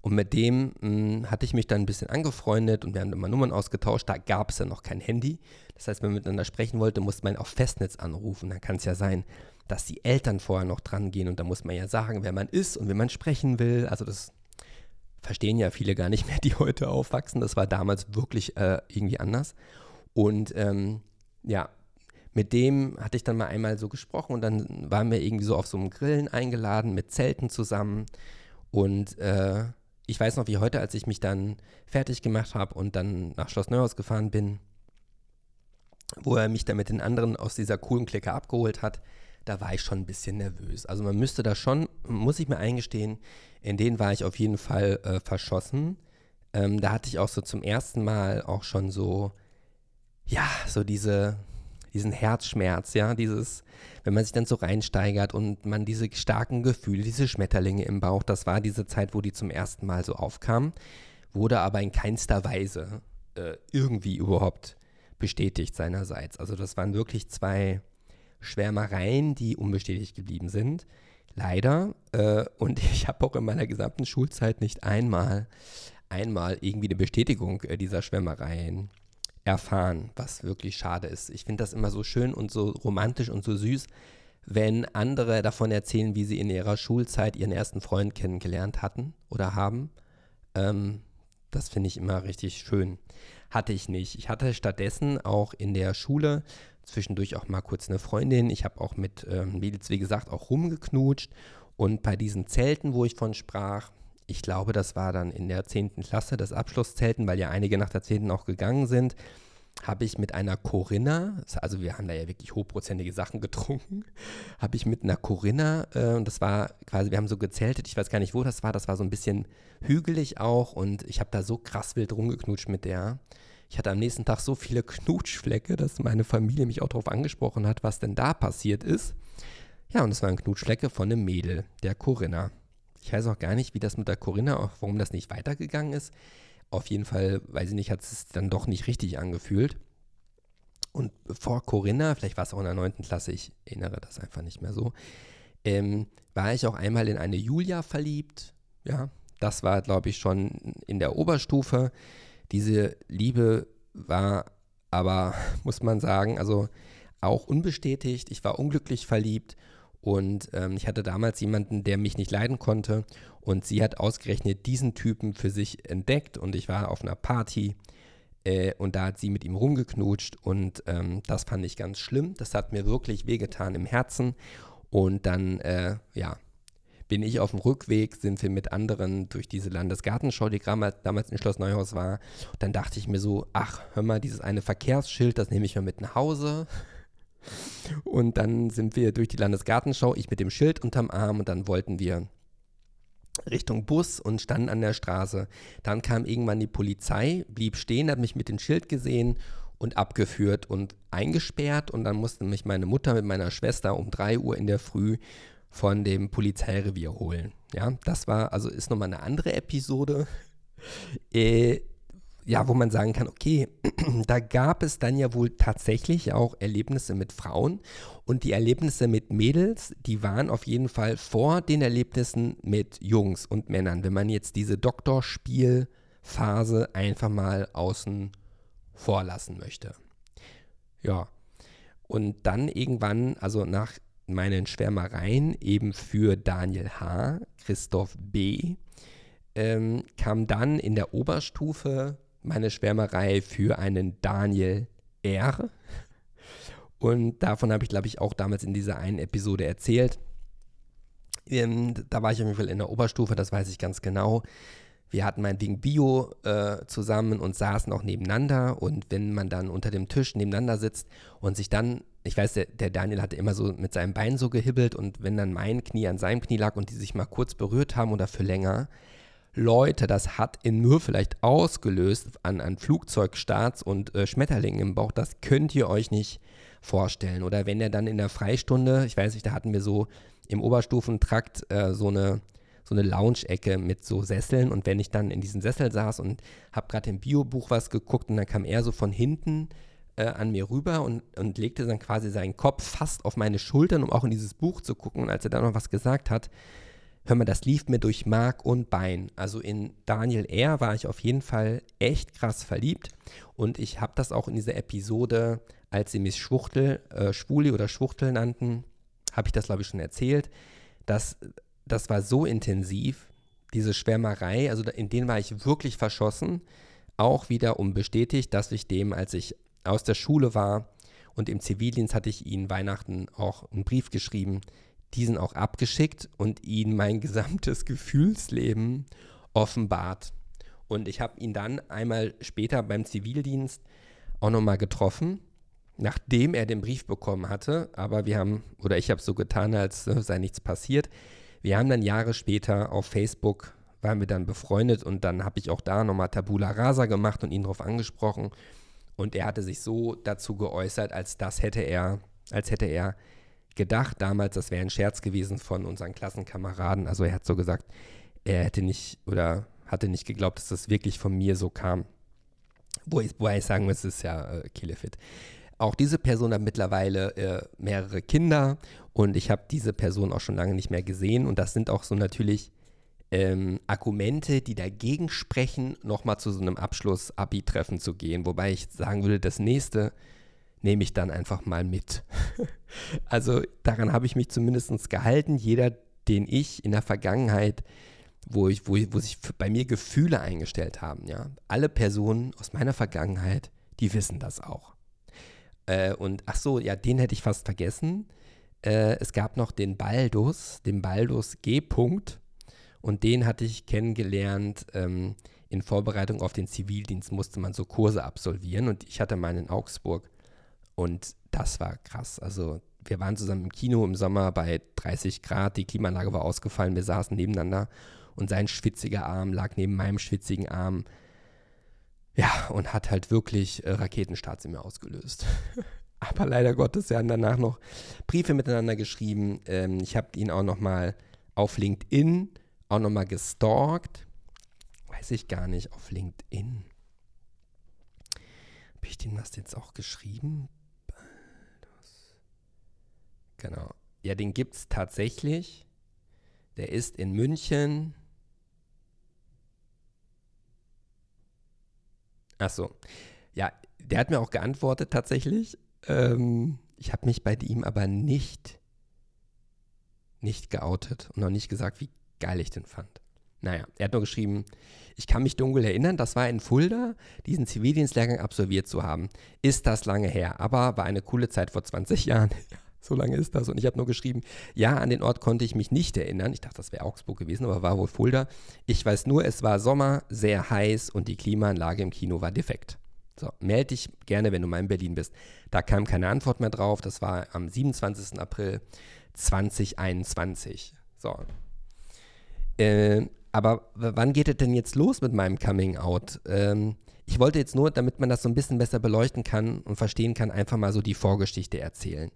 Und mit dem mh, hm, hatte ich mich dann ein bisschen angefreundet und wir haben immer Nummern ausgetauscht. Da gab es ja noch kein Handy. Das heißt, wenn man miteinander sprechen wollte, musste man auf Festnetz anrufen. Dann kann es ja sein, dass die Eltern vorher noch dran gehen und da muss man ja sagen, wer man ist und wen man sprechen will. Also das verstehen ja viele gar nicht mehr, die heute aufwachsen. Das war damals wirklich äh, irgendwie anders. Und ähm, ja, mit dem hatte ich dann mal einmal so gesprochen und dann waren wir irgendwie so auf so einem Grillen eingeladen mit Zelten zusammen. Und äh, ich weiß noch wie heute, als ich mich dann fertig gemacht habe und dann nach Schloss Neuhaus gefahren bin, wo er mich dann mit den anderen aus dieser coolen Clique abgeholt hat, da war ich schon ein bisschen nervös. Also man müsste da schon, muss ich mir eingestehen, in denen war ich auf jeden Fall äh, verschossen. Ähm, da hatte ich auch so zum ersten Mal auch schon so, ja, so diese, diesen Herzschmerz, ja, dieses, wenn man sich dann so reinsteigert und man diese starken Gefühle, diese Schmetterlinge im Bauch, das war diese Zeit, wo die zum ersten Mal so aufkamen, wurde aber in keinster Weise äh, irgendwie überhaupt bestätigt seinerseits. Also das waren wirklich zwei Schwärmereien, die unbestätigt geblieben sind. Leider. Äh, und ich habe auch in meiner gesamten Schulzeit nicht einmal, einmal irgendwie eine Bestätigung äh, dieser Schwärmereien erfahren, was wirklich schade ist. Ich finde das immer so schön und so romantisch und so süß, wenn andere davon erzählen, wie sie in ihrer Schulzeit ihren ersten Freund kennengelernt hatten oder haben. Ähm, das finde ich immer richtig schön. Hatte ich nicht. Ich hatte stattdessen auch in der Schule zwischendurch auch mal kurz eine Freundin. Ich habe auch mit ähm, Mädels, wie gesagt, auch rumgeknutscht. Und bei diesen Zelten, wo ich von sprach, ich glaube, das war dann in der 10. Klasse, das Abschlusszelten, weil ja einige nach der 10. auch gegangen sind, habe ich mit einer Corinna, also wir haben da ja wirklich hochprozentige Sachen getrunken, habe ich mit einer Corinna, äh, und das war quasi, wir haben so gezeltet, ich weiß gar nicht, wo das war, das war so ein bisschen hügelig auch und ich habe da so krass wild rumgeknutscht mit der. Ich hatte am nächsten Tag so viele Knutschflecke, dass meine Familie mich auch darauf angesprochen hat, was denn da passiert ist. Ja, und es waren Knutschflecke von einem Mädel, der Corinna. Ich weiß auch gar nicht, wie das mit der Corinna, warum das nicht weitergegangen ist. Auf jeden Fall, weiß ich nicht, hat es dann doch nicht richtig angefühlt. Und vor Corinna, vielleicht war es auch in der 9. Klasse, ich erinnere das einfach nicht mehr so, ähm, war ich auch einmal in eine Julia verliebt. Ja, das war, glaube ich, schon in der Oberstufe. Diese Liebe war aber, muss man sagen, also auch unbestätigt. Ich war unglücklich verliebt und ähm, ich hatte damals jemanden, der mich nicht leiden konnte und sie hat ausgerechnet diesen Typen für sich entdeckt und ich war auf einer Party äh, und da hat sie mit ihm rumgeknutscht und ähm, das fand ich ganz schlimm. Das hat mir wirklich wehgetan im Herzen und dann, äh, ja, bin ich auf dem Rückweg, sind wir mit anderen durch diese Landesgartenschau, die damals in Schloss Neuhaus war. Dann dachte ich mir so, ach, hör mal, dieses eine Verkehrsschild, das nehme ich mal mit nach Hause. Und dann sind wir durch die Landesgartenschau, ich mit dem Schild unterm Arm und dann wollten wir Richtung Bus und standen an der Straße. Dann kam irgendwann die Polizei, blieb stehen, hat mich mit dem Schild gesehen und abgeführt und eingesperrt und dann musste mich meine Mutter mit meiner Schwester um 3 Uhr in der Früh von dem Polizeirevier holen. Ja, das war, also ist nochmal eine andere Episode, äh, ja, wo man sagen kann, okay, da gab es dann ja wohl tatsächlich auch Erlebnisse mit Frauen und die Erlebnisse mit Mädels, die waren auf jeden Fall vor den Erlebnissen mit Jungs und Männern, wenn man jetzt diese Doktorspielphase einfach mal außen vor lassen möchte. Ja, und dann irgendwann, also nach meinen Schwärmereien eben für Daniel H., Christoph B., ähm, kam dann in der Oberstufe meine Schwärmerei für einen Daniel R. Und davon habe ich, glaube ich, auch damals in dieser einen Episode erzählt. Ähm, da war ich auf jeden Fall in der Oberstufe, das weiß ich ganz genau. Wir hatten meinetwegen Bio äh, zusammen und saßen auch nebeneinander. Und wenn man dann unter dem Tisch nebeneinander sitzt und sich dann ich weiß, der, der, Daniel hatte immer so mit seinem Bein so gehibbelt und wenn dann mein Knie an seinem Knie lag und die sich mal kurz berührt haben oder für länger, Leute, das hat in mir vielleicht ausgelöst an, an Flugzeugstarts und äh, Schmetterlingen im Bauch, das könnt ihr euch nicht vorstellen. Oder wenn er dann in der Freistunde, ich weiß nicht, da hatten wir so im Oberstufentrakt äh, so eine so eine Lounge-Ecke mit so Sesseln und wenn ich dann in diesem Sessel saß und habe gerade im Biobuch was geguckt und dann kam er so von hinten äh, an mir rüber und, und legte dann quasi seinen Kopf fast auf meine Schultern, um auch in dieses Buch zu gucken. Und als er dann noch was gesagt hat, hör mal, das lief mir durch Mark und Bein. Also in Daniel R. war ich auf jeden Fall echt krass verliebt. Und ich habe das auch in dieser Episode, als sie mich Schwuchtel, äh, Schwuli oder Schwuchtel nannten, habe ich das, glaube ich, schon erzählt. Das, das war so intensiv, diese Schwärmerei, also in denen war ich wirklich verschossen. Auch wieder unbestätigt, dass ich dem, als ich aus der Schule war und im Zivildienst, hatte ich ihnen Weihnachten auch einen Brief geschrieben, diesen auch abgeschickt und ihnen mein gesamtes Gefühlsleben offenbart. Und ich habe ihn dann einmal später beim Zivildienst auch nochmal getroffen, nachdem er den Brief bekommen hatte. Aber wir haben, oder ich habe so getan, als sei nichts passiert. Wir haben dann Jahre später auf Facebook, waren wir dann befreundet und dann habe ich auch da nochmal Tabula Rasa gemacht und ihn darauf angesprochen. Und er hatte sich so dazu geäußert, als das hätte er, als hätte er gedacht damals, das wäre ein Scherz gewesen von unseren Klassenkameraden. Also er hat so gesagt, er hätte nicht oder hatte nicht geglaubt, dass das wirklich von mir so kam. Wo ich, wo ich sagen muss, es ist ja äh, Killefit. Auch diese Person hat mittlerweile äh, mehrere Kinder und ich habe diese Person auch schon lange nicht mehr gesehen. Und das sind auch so natürlich ähm, Argumente, die dagegen sprechen, nochmal zu so einem Abschluss-Abi-Treffen zu gehen. Wobei ich sagen würde, das nächste nehme ich dann einfach mal mit. also daran habe ich mich zumindest gehalten. Jeder, den ich in der Vergangenheit, wo, ich, wo, wo sich bei mir Gefühle eingestellt haben, ja, alle Personen aus meiner Vergangenheit, die wissen das auch. Äh, und ach so, ja, den hätte ich fast vergessen. Äh, es gab noch den Baldus, den Baldus G. -Punkt, und den hatte ich kennengelernt. Ähm, in Vorbereitung auf den Zivildienst musste man so Kurse absolvieren und ich hatte meinen in Augsburg und das war krass. Also wir waren zusammen im Kino im Sommer bei 30 Grad, die Klimaanlage war ausgefallen, wir saßen nebeneinander und sein schwitziger Arm lag neben meinem schwitzigen Arm. Ja, und hat halt wirklich äh, Raketenstarts in mir ausgelöst. Aber leider Gottes, wir haben danach noch Briefe miteinander geschrieben. Ähm, ich habe ihn auch noch mal auf LinkedIn auch noch mal gestalkt. Weiß ich gar nicht, auf LinkedIn. Habe ich dem das jetzt auch geschrieben? Genau. Ja, den gibt es tatsächlich. Der ist in München. Ach so. Ja, der hat mir auch geantwortet tatsächlich. Ähm, ich habe mich bei ihm aber nicht, nicht geoutet und noch nicht gesagt, wie geil ich den fand. Naja, er hat nur geschrieben, ich kann mich dunkel erinnern, das war in Fulda, diesen Zivildienstlehrgang absolviert zu haben. Ist das lange her, aber war eine coole Zeit vor 20 Jahren. So lange ist das. Und ich habe nur geschrieben, ja, an den Ort konnte ich mich nicht erinnern. Ich dachte, das wäre Augsburg gewesen, aber war wohl Fulda. Ich weiß nur, es war Sommer, sehr heiß und die Klimaanlage im Kino war defekt. So, melde dich gerne, wenn du mal in Berlin bist. Da kam keine Antwort mehr drauf. Das war am 27. April 2021. So. Äh, aber wann geht es denn jetzt los mit meinem Coming Out? Ähm, ich wollte jetzt nur, damit man das so ein bisschen besser beleuchten kann und verstehen kann, einfach mal so die Vorgeschichte erzählen.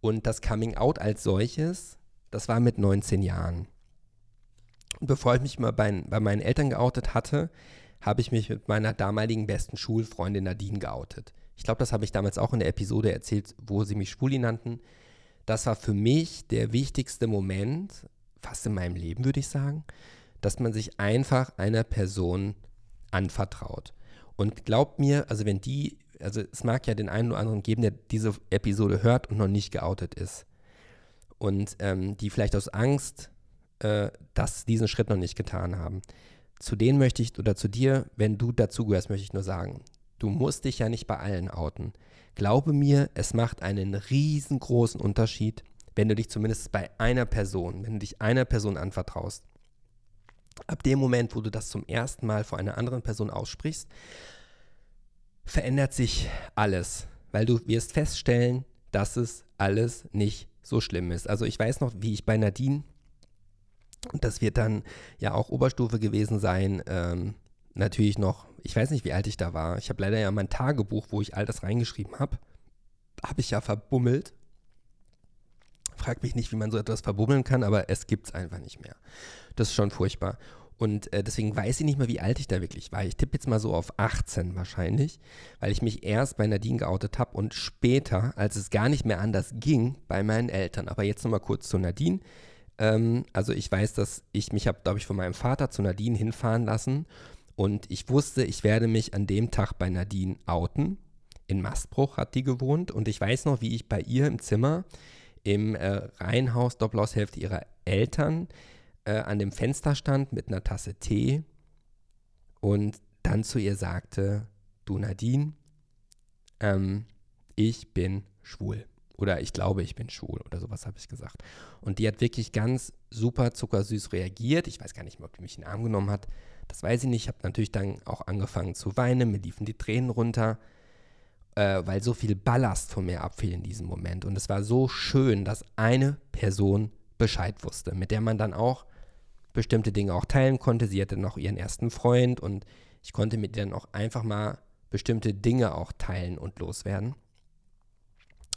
Und das Coming Out als solches, das war mit 19 Jahren. Und bevor ich mich mal bei, bei meinen Eltern geoutet hatte, habe ich mich mit meiner damaligen besten Schulfreundin Nadine geoutet. Ich glaube, das habe ich damals auch in der Episode erzählt, wo sie mich Schwuli nannten. Das war für mich der wichtigste Moment, fast in meinem Leben, würde ich sagen, dass man sich einfach einer Person anvertraut. Und glaubt mir, also wenn die also es mag ja den einen oder anderen geben, der diese Episode hört und noch nicht geoutet ist. Und ähm, die vielleicht aus Angst, äh, dass diesen Schritt noch nicht getan haben. Zu denen möchte ich, oder zu dir, wenn du dazugehörst, möchte ich nur sagen, du musst dich ja nicht bei allen outen. Glaube mir, es macht einen riesengroßen Unterschied, wenn du dich zumindest bei einer Person, wenn du dich einer Person anvertraust. Ab dem Moment, wo du das zum ersten Mal vor einer anderen Person aussprichst, verändert sich alles, weil du wirst feststellen, dass es alles nicht so schlimm ist. Also ich weiß noch, wie ich bei Nadine, und das wird dann ja auch Oberstufe gewesen sein, ähm, natürlich noch, ich weiß nicht, wie alt ich da war. Ich habe leider ja mein Tagebuch, wo ich all das reingeschrieben habe, habe ich ja verbummelt. Frag mich nicht, wie man so etwas verbummeln kann, aber es gibt es einfach nicht mehr. Das ist schon furchtbar. Und äh, deswegen weiß ich nicht mehr, wie alt ich da wirklich war. Ich tippe jetzt mal so auf 18 wahrscheinlich, weil ich mich erst bei Nadine geoutet habe und später, als es gar nicht mehr anders ging, bei meinen Eltern. Aber jetzt nochmal kurz zu Nadine. Ähm, also ich weiß, dass ich mich habe, glaube ich, von meinem Vater zu Nadine hinfahren lassen und ich wusste, ich werde mich an dem Tag bei Nadine outen. In Mastbruch hat die gewohnt und ich weiß noch, wie ich bei ihr im Zimmer im äh, Reihenhaus Doppelhaushälfte ihrer Eltern äh, an dem Fenster stand mit einer Tasse Tee und dann zu ihr sagte, du Nadine, ähm, ich bin schwul. Oder ich glaube, ich bin schwul oder sowas habe ich gesagt. Und die hat wirklich ganz super zuckersüß reagiert. Ich weiß gar nicht mehr, ob die mich in den Arm genommen hat. Das weiß ich nicht. Ich habe natürlich dann auch angefangen zu weinen. Mir liefen die Tränen runter, äh, weil so viel Ballast von mir abfiel in diesem Moment. Und es war so schön, dass eine Person Bescheid wusste, mit der man dann auch bestimmte Dinge auch teilen konnte. Sie hatte noch ihren ersten Freund und ich konnte mit ihr dann auch einfach mal bestimmte Dinge auch teilen und loswerden.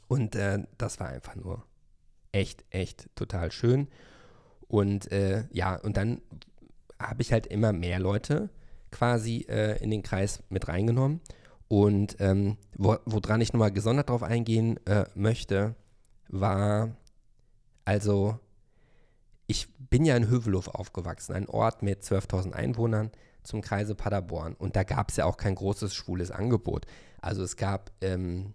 Und äh, das war einfach nur echt, echt total schön. Und äh, ja, und dann habe ich halt immer mehr Leute quasi äh, in den Kreis mit reingenommen. Und ähm, wo, woran ich nochmal gesondert drauf eingehen äh, möchte, war, also ich bin ja in Hövelow aufgewachsen, ein Ort mit 12.000 Einwohnern zum Kreise Paderborn. Und da gab es ja auch kein großes schwules Angebot. Also es gab ähm,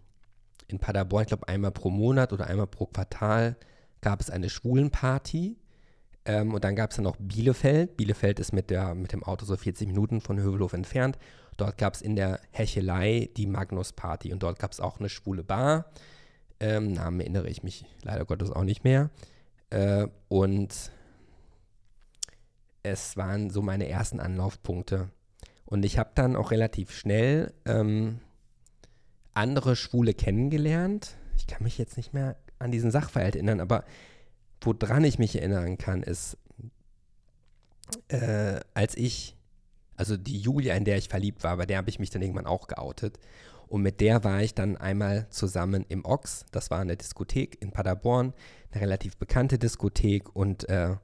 in Paderborn, ich glaube einmal pro Monat oder einmal pro Quartal, gab es eine Schwulenparty. Ähm, und dann gab es dann noch Bielefeld. Bielefeld ist mit, der, mit dem Auto so 40 Minuten von Hövelhof entfernt. Dort gab es in der Hechelei die Magnus-Party. Und dort gab es auch eine schwule Bar. Ähm, Namen erinnere ich mich leider Gottes auch nicht mehr. Äh, und es waren so meine ersten Anlaufpunkte. Und ich habe dann auch relativ schnell ähm, andere Schwule kennengelernt. Ich kann mich jetzt nicht mehr an diesen Sachverhalt erinnern, aber woran ich mich erinnern kann, ist, äh, als ich, also die Julia, in der ich verliebt war, bei der habe ich mich dann irgendwann auch geoutet. Und mit der war ich dann einmal zusammen im Ox. Das war eine Diskothek in Paderborn, eine relativ bekannte Diskothek. Und äh,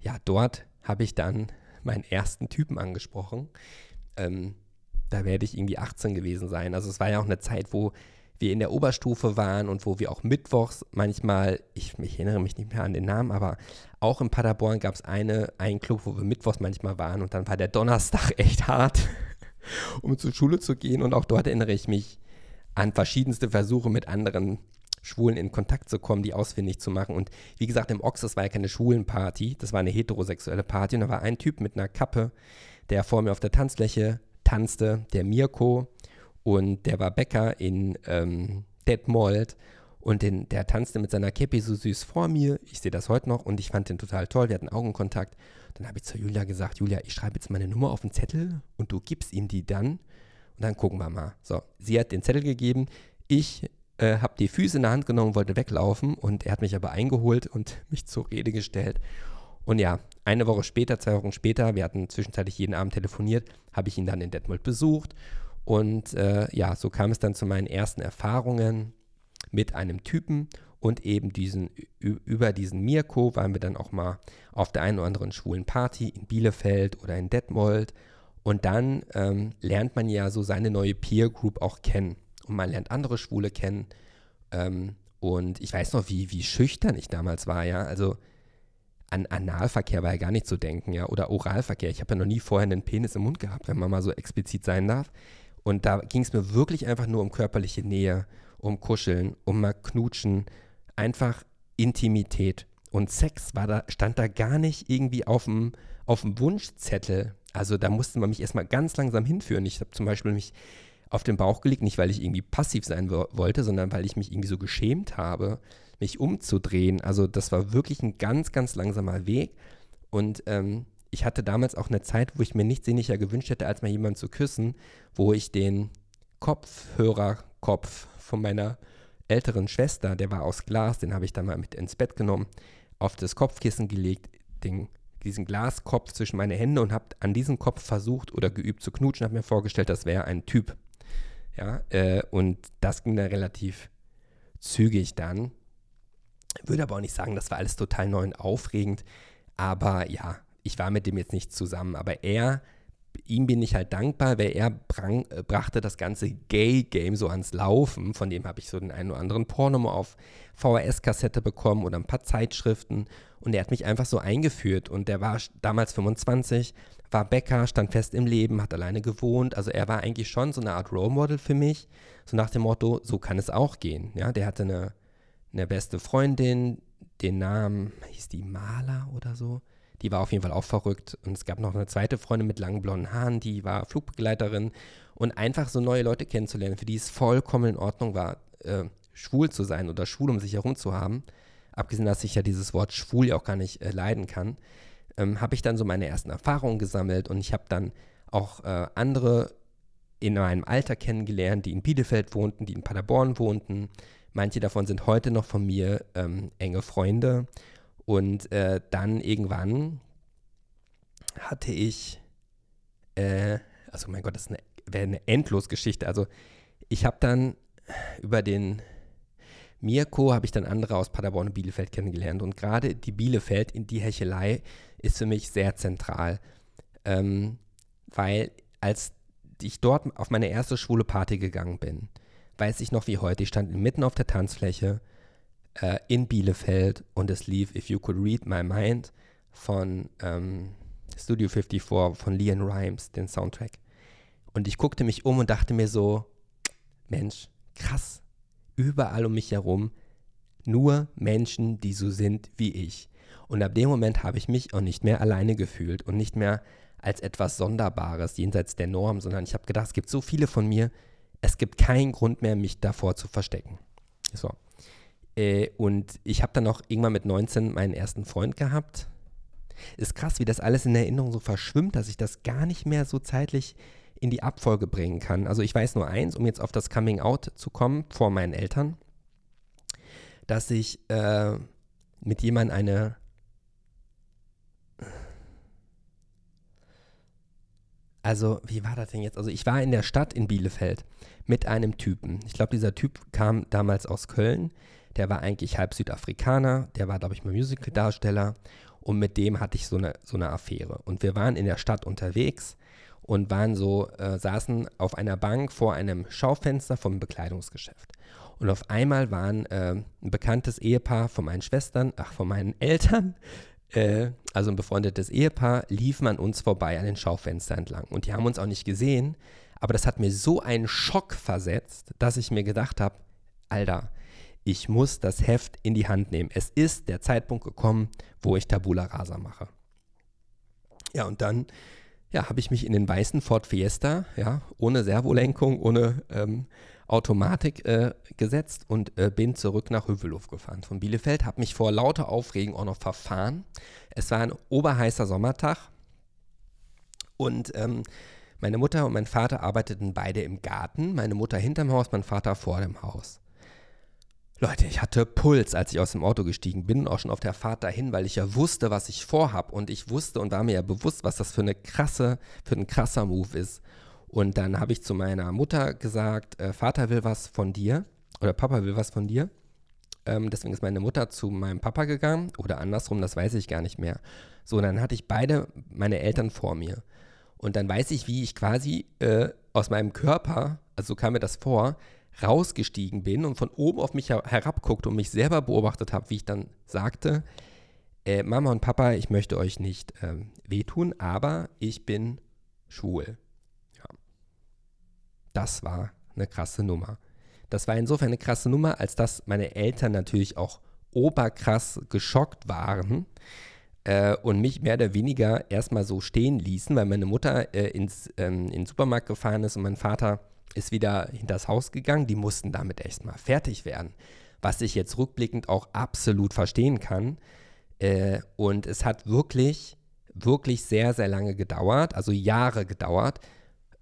ja, dort habe ich dann meinen ersten Typen angesprochen. Ähm, da werde ich irgendwie 18 gewesen sein. Also es war ja auch eine Zeit, wo wir in der Oberstufe waren und wo wir auch mittwochs manchmal, ich, ich erinnere mich nicht mehr an den Namen, aber auch in Paderborn gab es eine, einen Club, wo wir mittwochs manchmal waren und dann war der Donnerstag echt hart, um zur Schule zu gehen und auch dort erinnere ich mich an verschiedenste Versuche mit anderen Schwulen in Kontakt zu kommen, die ausfindig zu machen. Und wie gesagt, im Ox, das war ja keine Schwulenparty, das war eine heterosexuelle Party. Und da war ein Typ mit einer Kappe, der vor mir auf der Tanzfläche tanzte, der Mirko. Und der war Bäcker in ähm, Detmold. Und den, der tanzte mit seiner Käppi so süß vor mir. Ich sehe das heute noch und ich fand den total toll. Wir hatten Augenkontakt. Dann habe ich zu Julia gesagt: Julia, ich schreibe jetzt meine Nummer auf den Zettel und du gibst ihm die dann. Und dann gucken wir mal. So, sie hat den Zettel gegeben. Ich äh, habe die Füße in der Hand genommen, wollte weglaufen und er hat mich aber eingeholt und mich zur Rede gestellt. Und ja, eine Woche später, zwei Wochen später, wir hatten zwischenzeitlich jeden Abend telefoniert, habe ich ihn dann in Detmold besucht. Und äh, ja, so kam es dann zu meinen ersten Erfahrungen mit einem Typen und eben diesen, über diesen Mirko waren wir dann auch mal auf der einen oder anderen schwulen Party in Bielefeld oder in Detmold. Und dann ähm, lernt man ja so seine neue Peer Group auch kennen und man lernt andere Schwule kennen. Ähm, und ich weiß noch, wie, wie schüchtern ich damals war, ja. Also an Analverkehr war ja gar nicht zu denken, ja. Oder Oralverkehr. Ich habe ja noch nie vorher einen Penis im Mund gehabt, wenn man mal so explizit sein darf. Und da ging es mir wirklich einfach nur um körperliche Nähe, um Kuscheln, um mal knutschen, einfach Intimität. Und Sex war da, stand da gar nicht irgendwie auf dem, auf dem Wunschzettel. Also da musste man mich erstmal ganz langsam hinführen. Ich habe zum Beispiel mich auf den Bauch gelegt, nicht weil ich irgendwie passiv sein wollte, sondern weil ich mich irgendwie so geschämt habe, mich umzudrehen. Also das war wirklich ein ganz, ganz langsamer Weg. Und ähm, ich hatte damals auch eine Zeit, wo ich mir nichts sehnlicher gewünscht hätte, als mal jemanden zu küssen, wo ich den Kopfhörerkopf von meiner älteren Schwester, der war aus Glas, den habe ich dann mal mit ins Bett genommen, auf das Kopfkissen gelegt, den, diesen Glaskopf zwischen meine Hände und habe an diesem Kopf versucht oder geübt zu knutschen, habe mir vorgestellt, das wäre ein Typ. Ja, äh, und das ging dann relativ zügig dann. Würde aber auch nicht sagen, das war alles total neu und aufregend. Aber ja, ich war mit dem jetzt nicht zusammen. Aber er ihm bin ich halt dankbar, weil er brang, äh, brachte das ganze Gay-Game so ans Laufen. Von dem habe ich so den einen oder anderen Porno auf VHS-Kassette bekommen oder ein paar Zeitschriften. Und er hat mich einfach so eingeführt. Und der war damals 25, war Bäcker, stand fest im Leben, hat alleine gewohnt. Also er war eigentlich schon so eine Art Role Model für mich. So nach dem Motto, so kann es auch gehen. Ja, der hatte eine, eine beste Freundin, den Namen, hieß die Maler oder so. Die war auf jeden Fall auch verrückt. Und es gab noch eine zweite Freundin mit langen blonden Haaren, die war Flugbegleiterin. Und einfach so neue Leute kennenzulernen, für die es vollkommen in Ordnung war, äh, schwul zu sein oder schwul um sich herum zu haben, abgesehen, dass ich ja dieses Wort schwul ja auch gar nicht äh, leiden kann, ähm, habe ich dann so meine ersten Erfahrungen gesammelt und ich habe dann auch äh, andere in meinem Alter kennengelernt, die in Bielefeld wohnten, die in Paderborn wohnten. Manche davon sind heute noch von mir ähm, enge Freunde. Und äh, dann irgendwann hatte ich, äh, also mein Gott, das wäre eine Endlosgeschichte. Also ich habe dann über den Mirko habe ich dann andere aus Paderborn und Bielefeld kennengelernt. Und gerade die Bielefeld in die Hechelei ist für mich sehr zentral. Ähm, weil als ich dort auf meine erste schwule Party gegangen bin, weiß ich noch wie heute, ich stand mitten auf der Tanzfläche äh, in Bielefeld und es lief If You Could Read My Mind von ähm, Studio 54 von Leon Rimes, den Soundtrack. Und ich guckte mich um und dachte mir so, Mensch, krass, überall um mich herum nur Menschen, die so sind wie ich. Und ab dem Moment habe ich mich auch nicht mehr alleine gefühlt und nicht mehr als etwas Sonderbares jenseits der Norm, sondern ich habe gedacht, es gibt so viele von mir, es gibt keinen Grund mehr, mich davor zu verstecken. So. Äh, und ich habe dann auch irgendwann mit 19 meinen ersten Freund gehabt. Ist krass, wie das alles in Erinnerung so verschwimmt, dass ich das gar nicht mehr so zeitlich in die Abfolge bringen kann. Also ich weiß nur eins, um jetzt auf das Coming Out zu kommen vor meinen Eltern, dass ich äh, mit jemandem eine Also, wie war das denn jetzt? Also, ich war in der Stadt in Bielefeld mit einem Typen. Ich glaube, dieser Typ kam damals aus Köln. Der war eigentlich halb Südafrikaner. Der war, glaube ich, mal Musical-Darsteller. Und mit dem hatte ich so eine, so eine Affäre. Und wir waren in der Stadt unterwegs und waren so, äh, saßen auf einer Bank vor einem Schaufenster vom Bekleidungsgeschäft. Und auf einmal waren äh, ein bekanntes Ehepaar von meinen Schwestern, ach, von meinen Eltern, äh, also ein befreundetes Ehepaar, liefen an uns vorbei an den Schaufenster entlang. Und die haben uns auch nicht gesehen, aber das hat mir so einen Schock versetzt, dass ich mir gedacht habe, Alter, ich muss das Heft in die Hand nehmen. Es ist der Zeitpunkt gekommen, wo ich Tabula Rasa mache. Ja, und dann ja, habe ich mich in den weißen Ford Fiesta, ja, ohne Servolenkung, ohne ähm, Automatik äh, gesetzt und äh, bin zurück nach Hövelhof gefahren von Bielefeld, habe mich vor lauter Aufregung auch noch verfahren. Es war ein oberheißer Sommertag und ähm, meine Mutter und mein Vater arbeiteten beide im Garten, meine Mutter hinterm Haus, mein Vater vor dem Haus. Leute, ich hatte Puls, als ich aus dem Auto gestiegen bin, auch schon auf der Fahrt dahin, weil ich ja wusste, was ich vorhab und ich wusste und war mir ja bewusst, was das für eine krasse, für ein krasser Move ist. Und dann habe ich zu meiner Mutter gesagt, äh, Vater will was von dir oder Papa will was von dir. Ähm, deswegen ist meine Mutter zu meinem Papa gegangen oder andersrum, das weiß ich gar nicht mehr. So, dann hatte ich beide meine Eltern vor mir. Und dann weiß ich, wie ich quasi äh, aus meinem Körper, also so kam mir das vor, rausgestiegen bin und von oben auf mich herabguckte und mich selber beobachtet habe, wie ich dann sagte, äh, Mama und Papa, ich möchte euch nicht ähm, wehtun, aber ich bin schwul. Ja. Das war eine krasse Nummer. Das war insofern eine krasse Nummer, als dass meine Eltern natürlich auch oberkrass geschockt waren äh, und mich mehr oder weniger erstmal so stehen ließen, weil meine Mutter äh, ins, ähm, in den Supermarkt gefahren ist und mein Vater ist wieder hinters Haus gegangen. Die mussten damit echt mal fertig werden. Was ich jetzt rückblickend auch absolut verstehen kann. Äh, und es hat wirklich, wirklich sehr, sehr lange gedauert, also Jahre gedauert,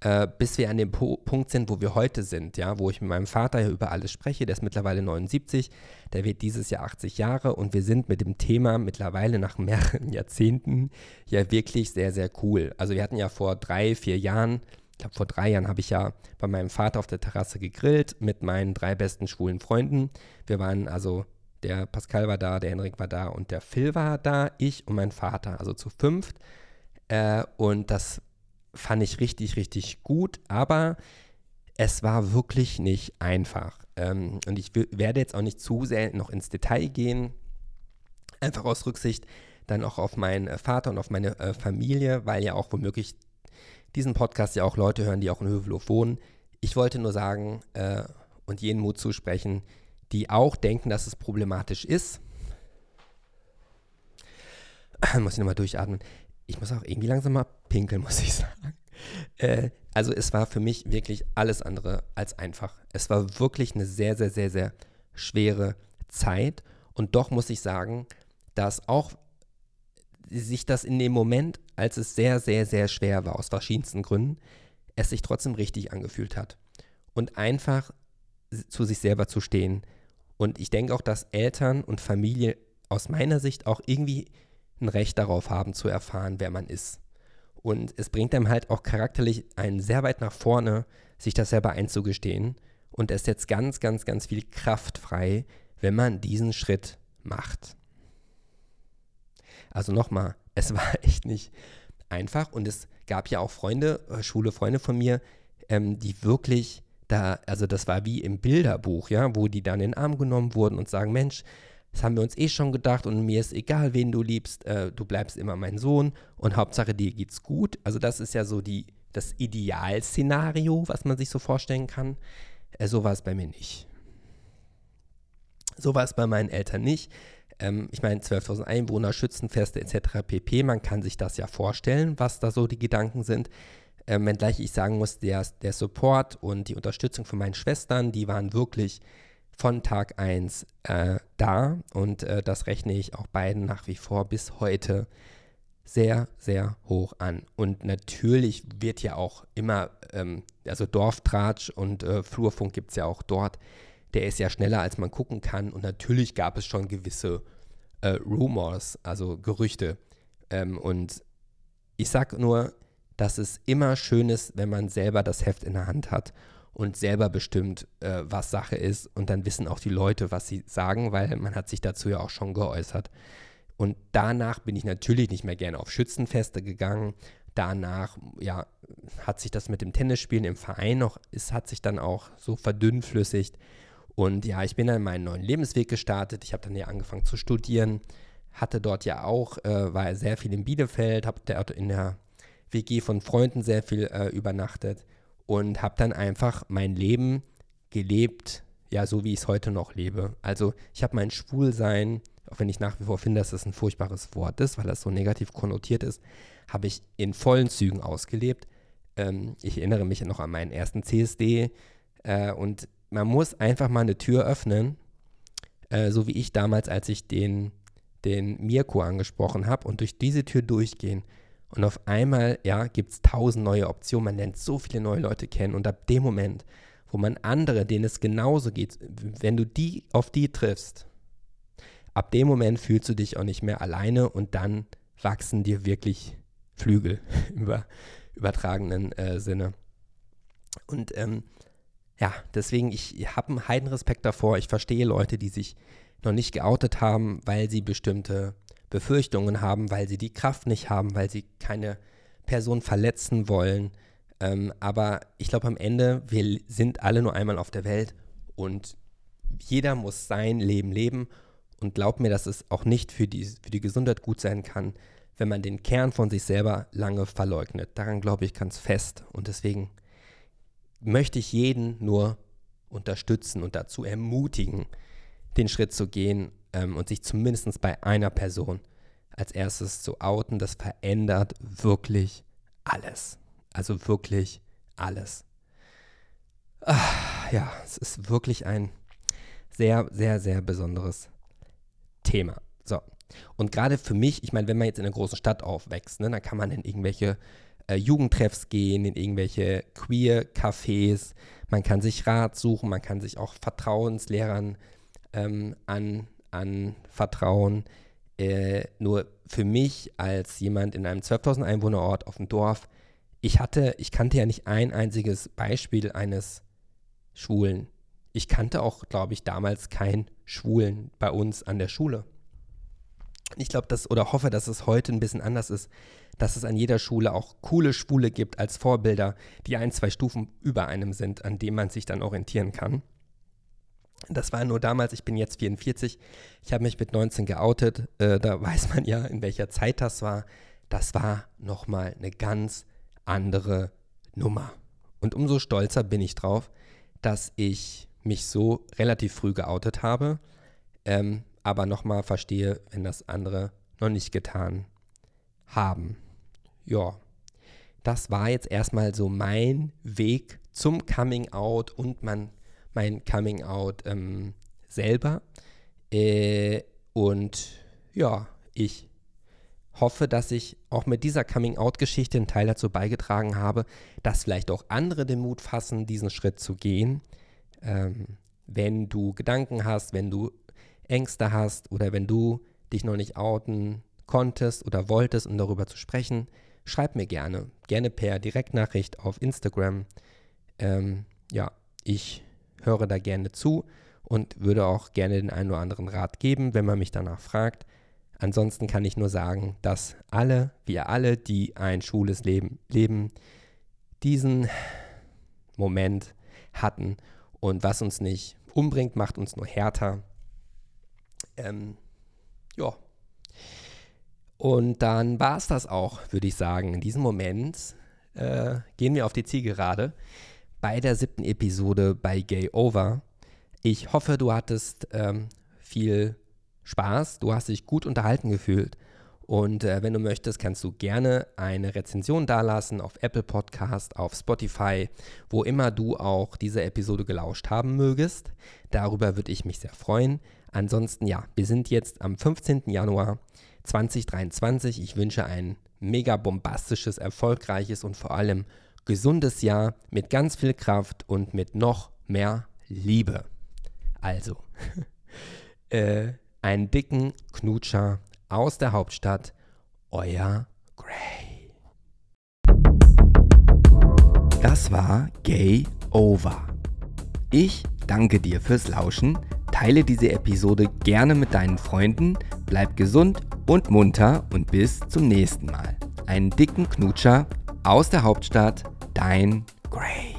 äh, bis wir an dem po Punkt sind, wo wir heute sind, ja, wo ich mit meinem Vater ja über alles spreche, der ist mittlerweile 79, der wird dieses Jahr 80 Jahre und wir sind mit dem Thema mittlerweile nach mehreren Jahrzehnten ja wirklich sehr, sehr cool. Also wir hatten ja vor drei, vier Jahren ich glaube, vor drei Jahren habe ich ja bei meinem Vater auf der Terrasse gegrillt mit meinen drei besten schwulen Freunden. Wir waren also, der Pascal war da, der Henrik war da und der Phil war da, ich und mein Vater, also zu fünft. Äh, und das fand ich richtig, richtig gut, aber es war wirklich nicht einfach. Ähm, und ich werde jetzt auch nicht zu sehr noch ins Detail gehen, einfach aus Rücksicht dann auch auf meinen äh, Vater und auf meine äh, Familie, weil ja auch womöglich diesen Podcast ja auch Leute hören, die auch in Hövelhof wohnen. Ich wollte nur sagen äh, und jenen Mut zusprechen, die auch denken, dass es problematisch ist. muss ich nochmal durchatmen. Ich muss auch irgendwie langsam mal pinkeln, muss ich sagen. Äh, also es war für mich wirklich alles andere als einfach. Es war wirklich eine sehr, sehr, sehr, sehr schwere Zeit. Und doch muss ich sagen, dass auch sich das in dem Moment, als es sehr, sehr, sehr schwer war, aus verschiedensten Gründen, es sich trotzdem richtig angefühlt hat. Und einfach zu sich selber zu stehen. Und ich denke auch, dass Eltern und Familie aus meiner Sicht auch irgendwie ein Recht darauf haben, zu erfahren, wer man ist. Und es bringt einem halt auch charakterlich einen sehr weit nach vorne, sich das selber einzugestehen. Und es setzt ganz, ganz, ganz viel Kraft frei, wenn man diesen Schritt macht. Also nochmal, es war echt nicht einfach und es gab ja auch Freunde, äh, schwule Freunde von mir, ähm, die wirklich da, also das war wie im Bilderbuch, ja, wo die dann in den Arm genommen wurden und sagen, Mensch, das haben wir uns eh schon gedacht und mir ist egal, wen du liebst, äh, du bleibst immer mein Sohn und Hauptsache dir geht's gut. Also das ist ja so die, das Idealszenario, was man sich so vorstellen kann. Äh, so war es bei mir nicht. So war es bei meinen Eltern nicht. Ähm, ich meine, 12.000 Einwohner, Schützenfeste etc. pp. Man kann sich das ja vorstellen, was da so die Gedanken sind. Ähm, wenngleich ich sagen muss, der, der Support und die Unterstützung von meinen Schwestern, die waren wirklich von Tag 1 äh, da und äh, das rechne ich auch beiden nach wie vor bis heute sehr, sehr hoch an. Und natürlich wird ja auch immer, ähm, also Dorftratsch und äh, Flurfunk gibt es ja auch dort der ist ja schneller, als man gucken kann. Und natürlich gab es schon gewisse äh, Rumors, also Gerüchte. Ähm, und ich sage nur, dass es immer schön ist, wenn man selber das Heft in der Hand hat und selber bestimmt, äh, was Sache ist. Und dann wissen auch die Leute, was sie sagen, weil man hat sich dazu ja auch schon geäußert. Und danach bin ich natürlich nicht mehr gerne auf Schützenfeste gegangen. Danach, ja, hat sich das mit dem Tennisspielen im Verein noch, es hat sich dann auch so verdünnflüssigt. Und ja, ich bin dann meinen neuen Lebensweg gestartet. Ich habe dann ja angefangen zu studieren, hatte dort ja auch, äh, war sehr viel in Bielefeld, habe dort in der WG von Freunden sehr viel äh, übernachtet und habe dann einfach mein Leben gelebt, ja, so wie ich es heute noch lebe. Also ich habe mein Schwulsein, auch wenn ich nach wie vor finde, dass das ein furchtbares Wort ist, weil das so negativ konnotiert ist, habe ich in vollen Zügen ausgelebt. Ähm, ich erinnere mich noch an meinen ersten CSD äh, und man muss einfach mal eine Tür öffnen, äh, so wie ich damals, als ich den, den Mirko angesprochen habe und durch diese Tür durchgehen. Und auf einmal, ja, gibt es tausend neue Optionen. Man lernt so viele neue Leute kennen. Und ab dem Moment, wo man andere, denen es genauso geht, wenn du die auf die triffst, ab dem Moment fühlst du dich auch nicht mehr alleine und dann wachsen dir wirklich Flügel über übertragenen äh, Sinne. Und ähm, ja, deswegen, ich habe einen heiden Respekt davor. Ich verstehe Leute, die sich noch nicht geoutet haben, weil sie bestimmte Befürchtungen haben, weil sie die Kraft nicht haben, weil sie keine Person verletzen wollen. Ähm, aber ich glaube am Ende, wir sind alle nur einmal auf der Welt und jeder muss sein Leben leben. Und glaub mir, dass es auch nicht für die, für die Gesundheit gut sein kann, wenn man den Kern von sich selber lange verleugnet. Daran glaube ich ganz fest. Und deswegen möchte ich jeden nur unterstützen und dazu ermutigen, den Schritt zu gehen ähm, und sich zumindest bei einer Person als erstes zu outen. Das verändert wirklich alles. Also wirklich alles. Ach, ja, es ist wirklich ein sehr, sehr, sehr besonderes Thema. So. Und gerade für mich, ich meine, wenn man jetzt in einer großen Stadt aufwächst, ne, dann kann man in irgendwelche äh, Jugendtreffs gehen, in irgendwelche Queer-Cafés. Man kann sich Rat suchen, man kann sich auch Vertrauenslehrern ähm, an, anvertrauen. Äh, nur für mich als jemand in einem 12.000 Einwohnerort auf dem Dorf, ich hatte, ich kannte ja nicht ein einziges Beispiel eines Schwulen. Ich kannte auch, glaube ich, damals keinen Schwulen bei uns an der Schule. Ich glaube, dass oder hoffe, dass es heute ein bisschen anders ist, dass es an jeder Schule auch coole Schwule gibt als Vorbilder, die ein, zwei Stufen über einem sind, an dem man sich dann orientieren kann. Das war nur damals, ich bin jetzt 44, ich habe mich mit 19 geoutet, äh, da weiß man ja, in welcher Zeit das war. Das war nochmal eine ganz andere Nummer. Und umso stolzer bin ich drauf, dass ich mich so relativ früh geoutet habe, ähm, aber nochmal verstehe, wenn das andere noch nicht getan haben. Ja, das war jetzt erstmal so mein Weg zum Coming Out und man, mein Coming Out ähm, selber. Äh, und ja, ich hoffe, dass ich auch mit dieser Coming-out-Geschichte einen Teil dazu beigetragen habe, dass vielleicht auch andere den Mut fassen, diesen Schritt zu gehen. Ähm, wenn du Gedanken hast, wenn du Ängste hast oder wenn du dich noch nicht outen konntest oder wolltest, um darüber zu sprechen, schreib mir gerne. Gerne per Direktnachricht auf Instagram. Ähm, ja, ich höre da gerne zu und würde auch gerne den einen oder anderen Rat geben, wenn man mich danach fragt. Ansonsten kann ich nur sagen, dass alle, wir alle, die ein schwules Leben leben, diesen Moment hatten und was uns nicht umbringt, macht uns nur härter. Ähm, ja. Und dann war es das auch, würde ich sagen. In diesem Moment äh, gehen wir auf die Zielgerade bei der siebten Episode bei Gay Over. Ich hoffe, du hattest ähm, viel Spaß, du hast dich gut unterhalten gefühlt. Und äh, wenn du möchtest, kannst du gerne eine Rezension dalassen auf Apple Podcast, auf Spotify, wo immer du auch diese Episode gelauscht haben mögest. Darüber würde ich mich sehr freuen. Ansonsten, ja, wir sind jetzt am 15. Januar 2023. Ich wünsche ein mega bombastisches, erfolgreiches und vor allem gesundes Jahr mit ganz viel Kraft und mit noch mehr Liebe. Also, äh, einen dicken Knutscher aus der Hauptstadt, euer Gray. Das war Gay Over. Ich danke dir fürs Lauschen, teile diese Episode gerne mit deinen Freunden, bleib gesund und munter und bis zum nächsten Mal. Einen dicken Knutscher aus der Hauptstadt, dein Gray.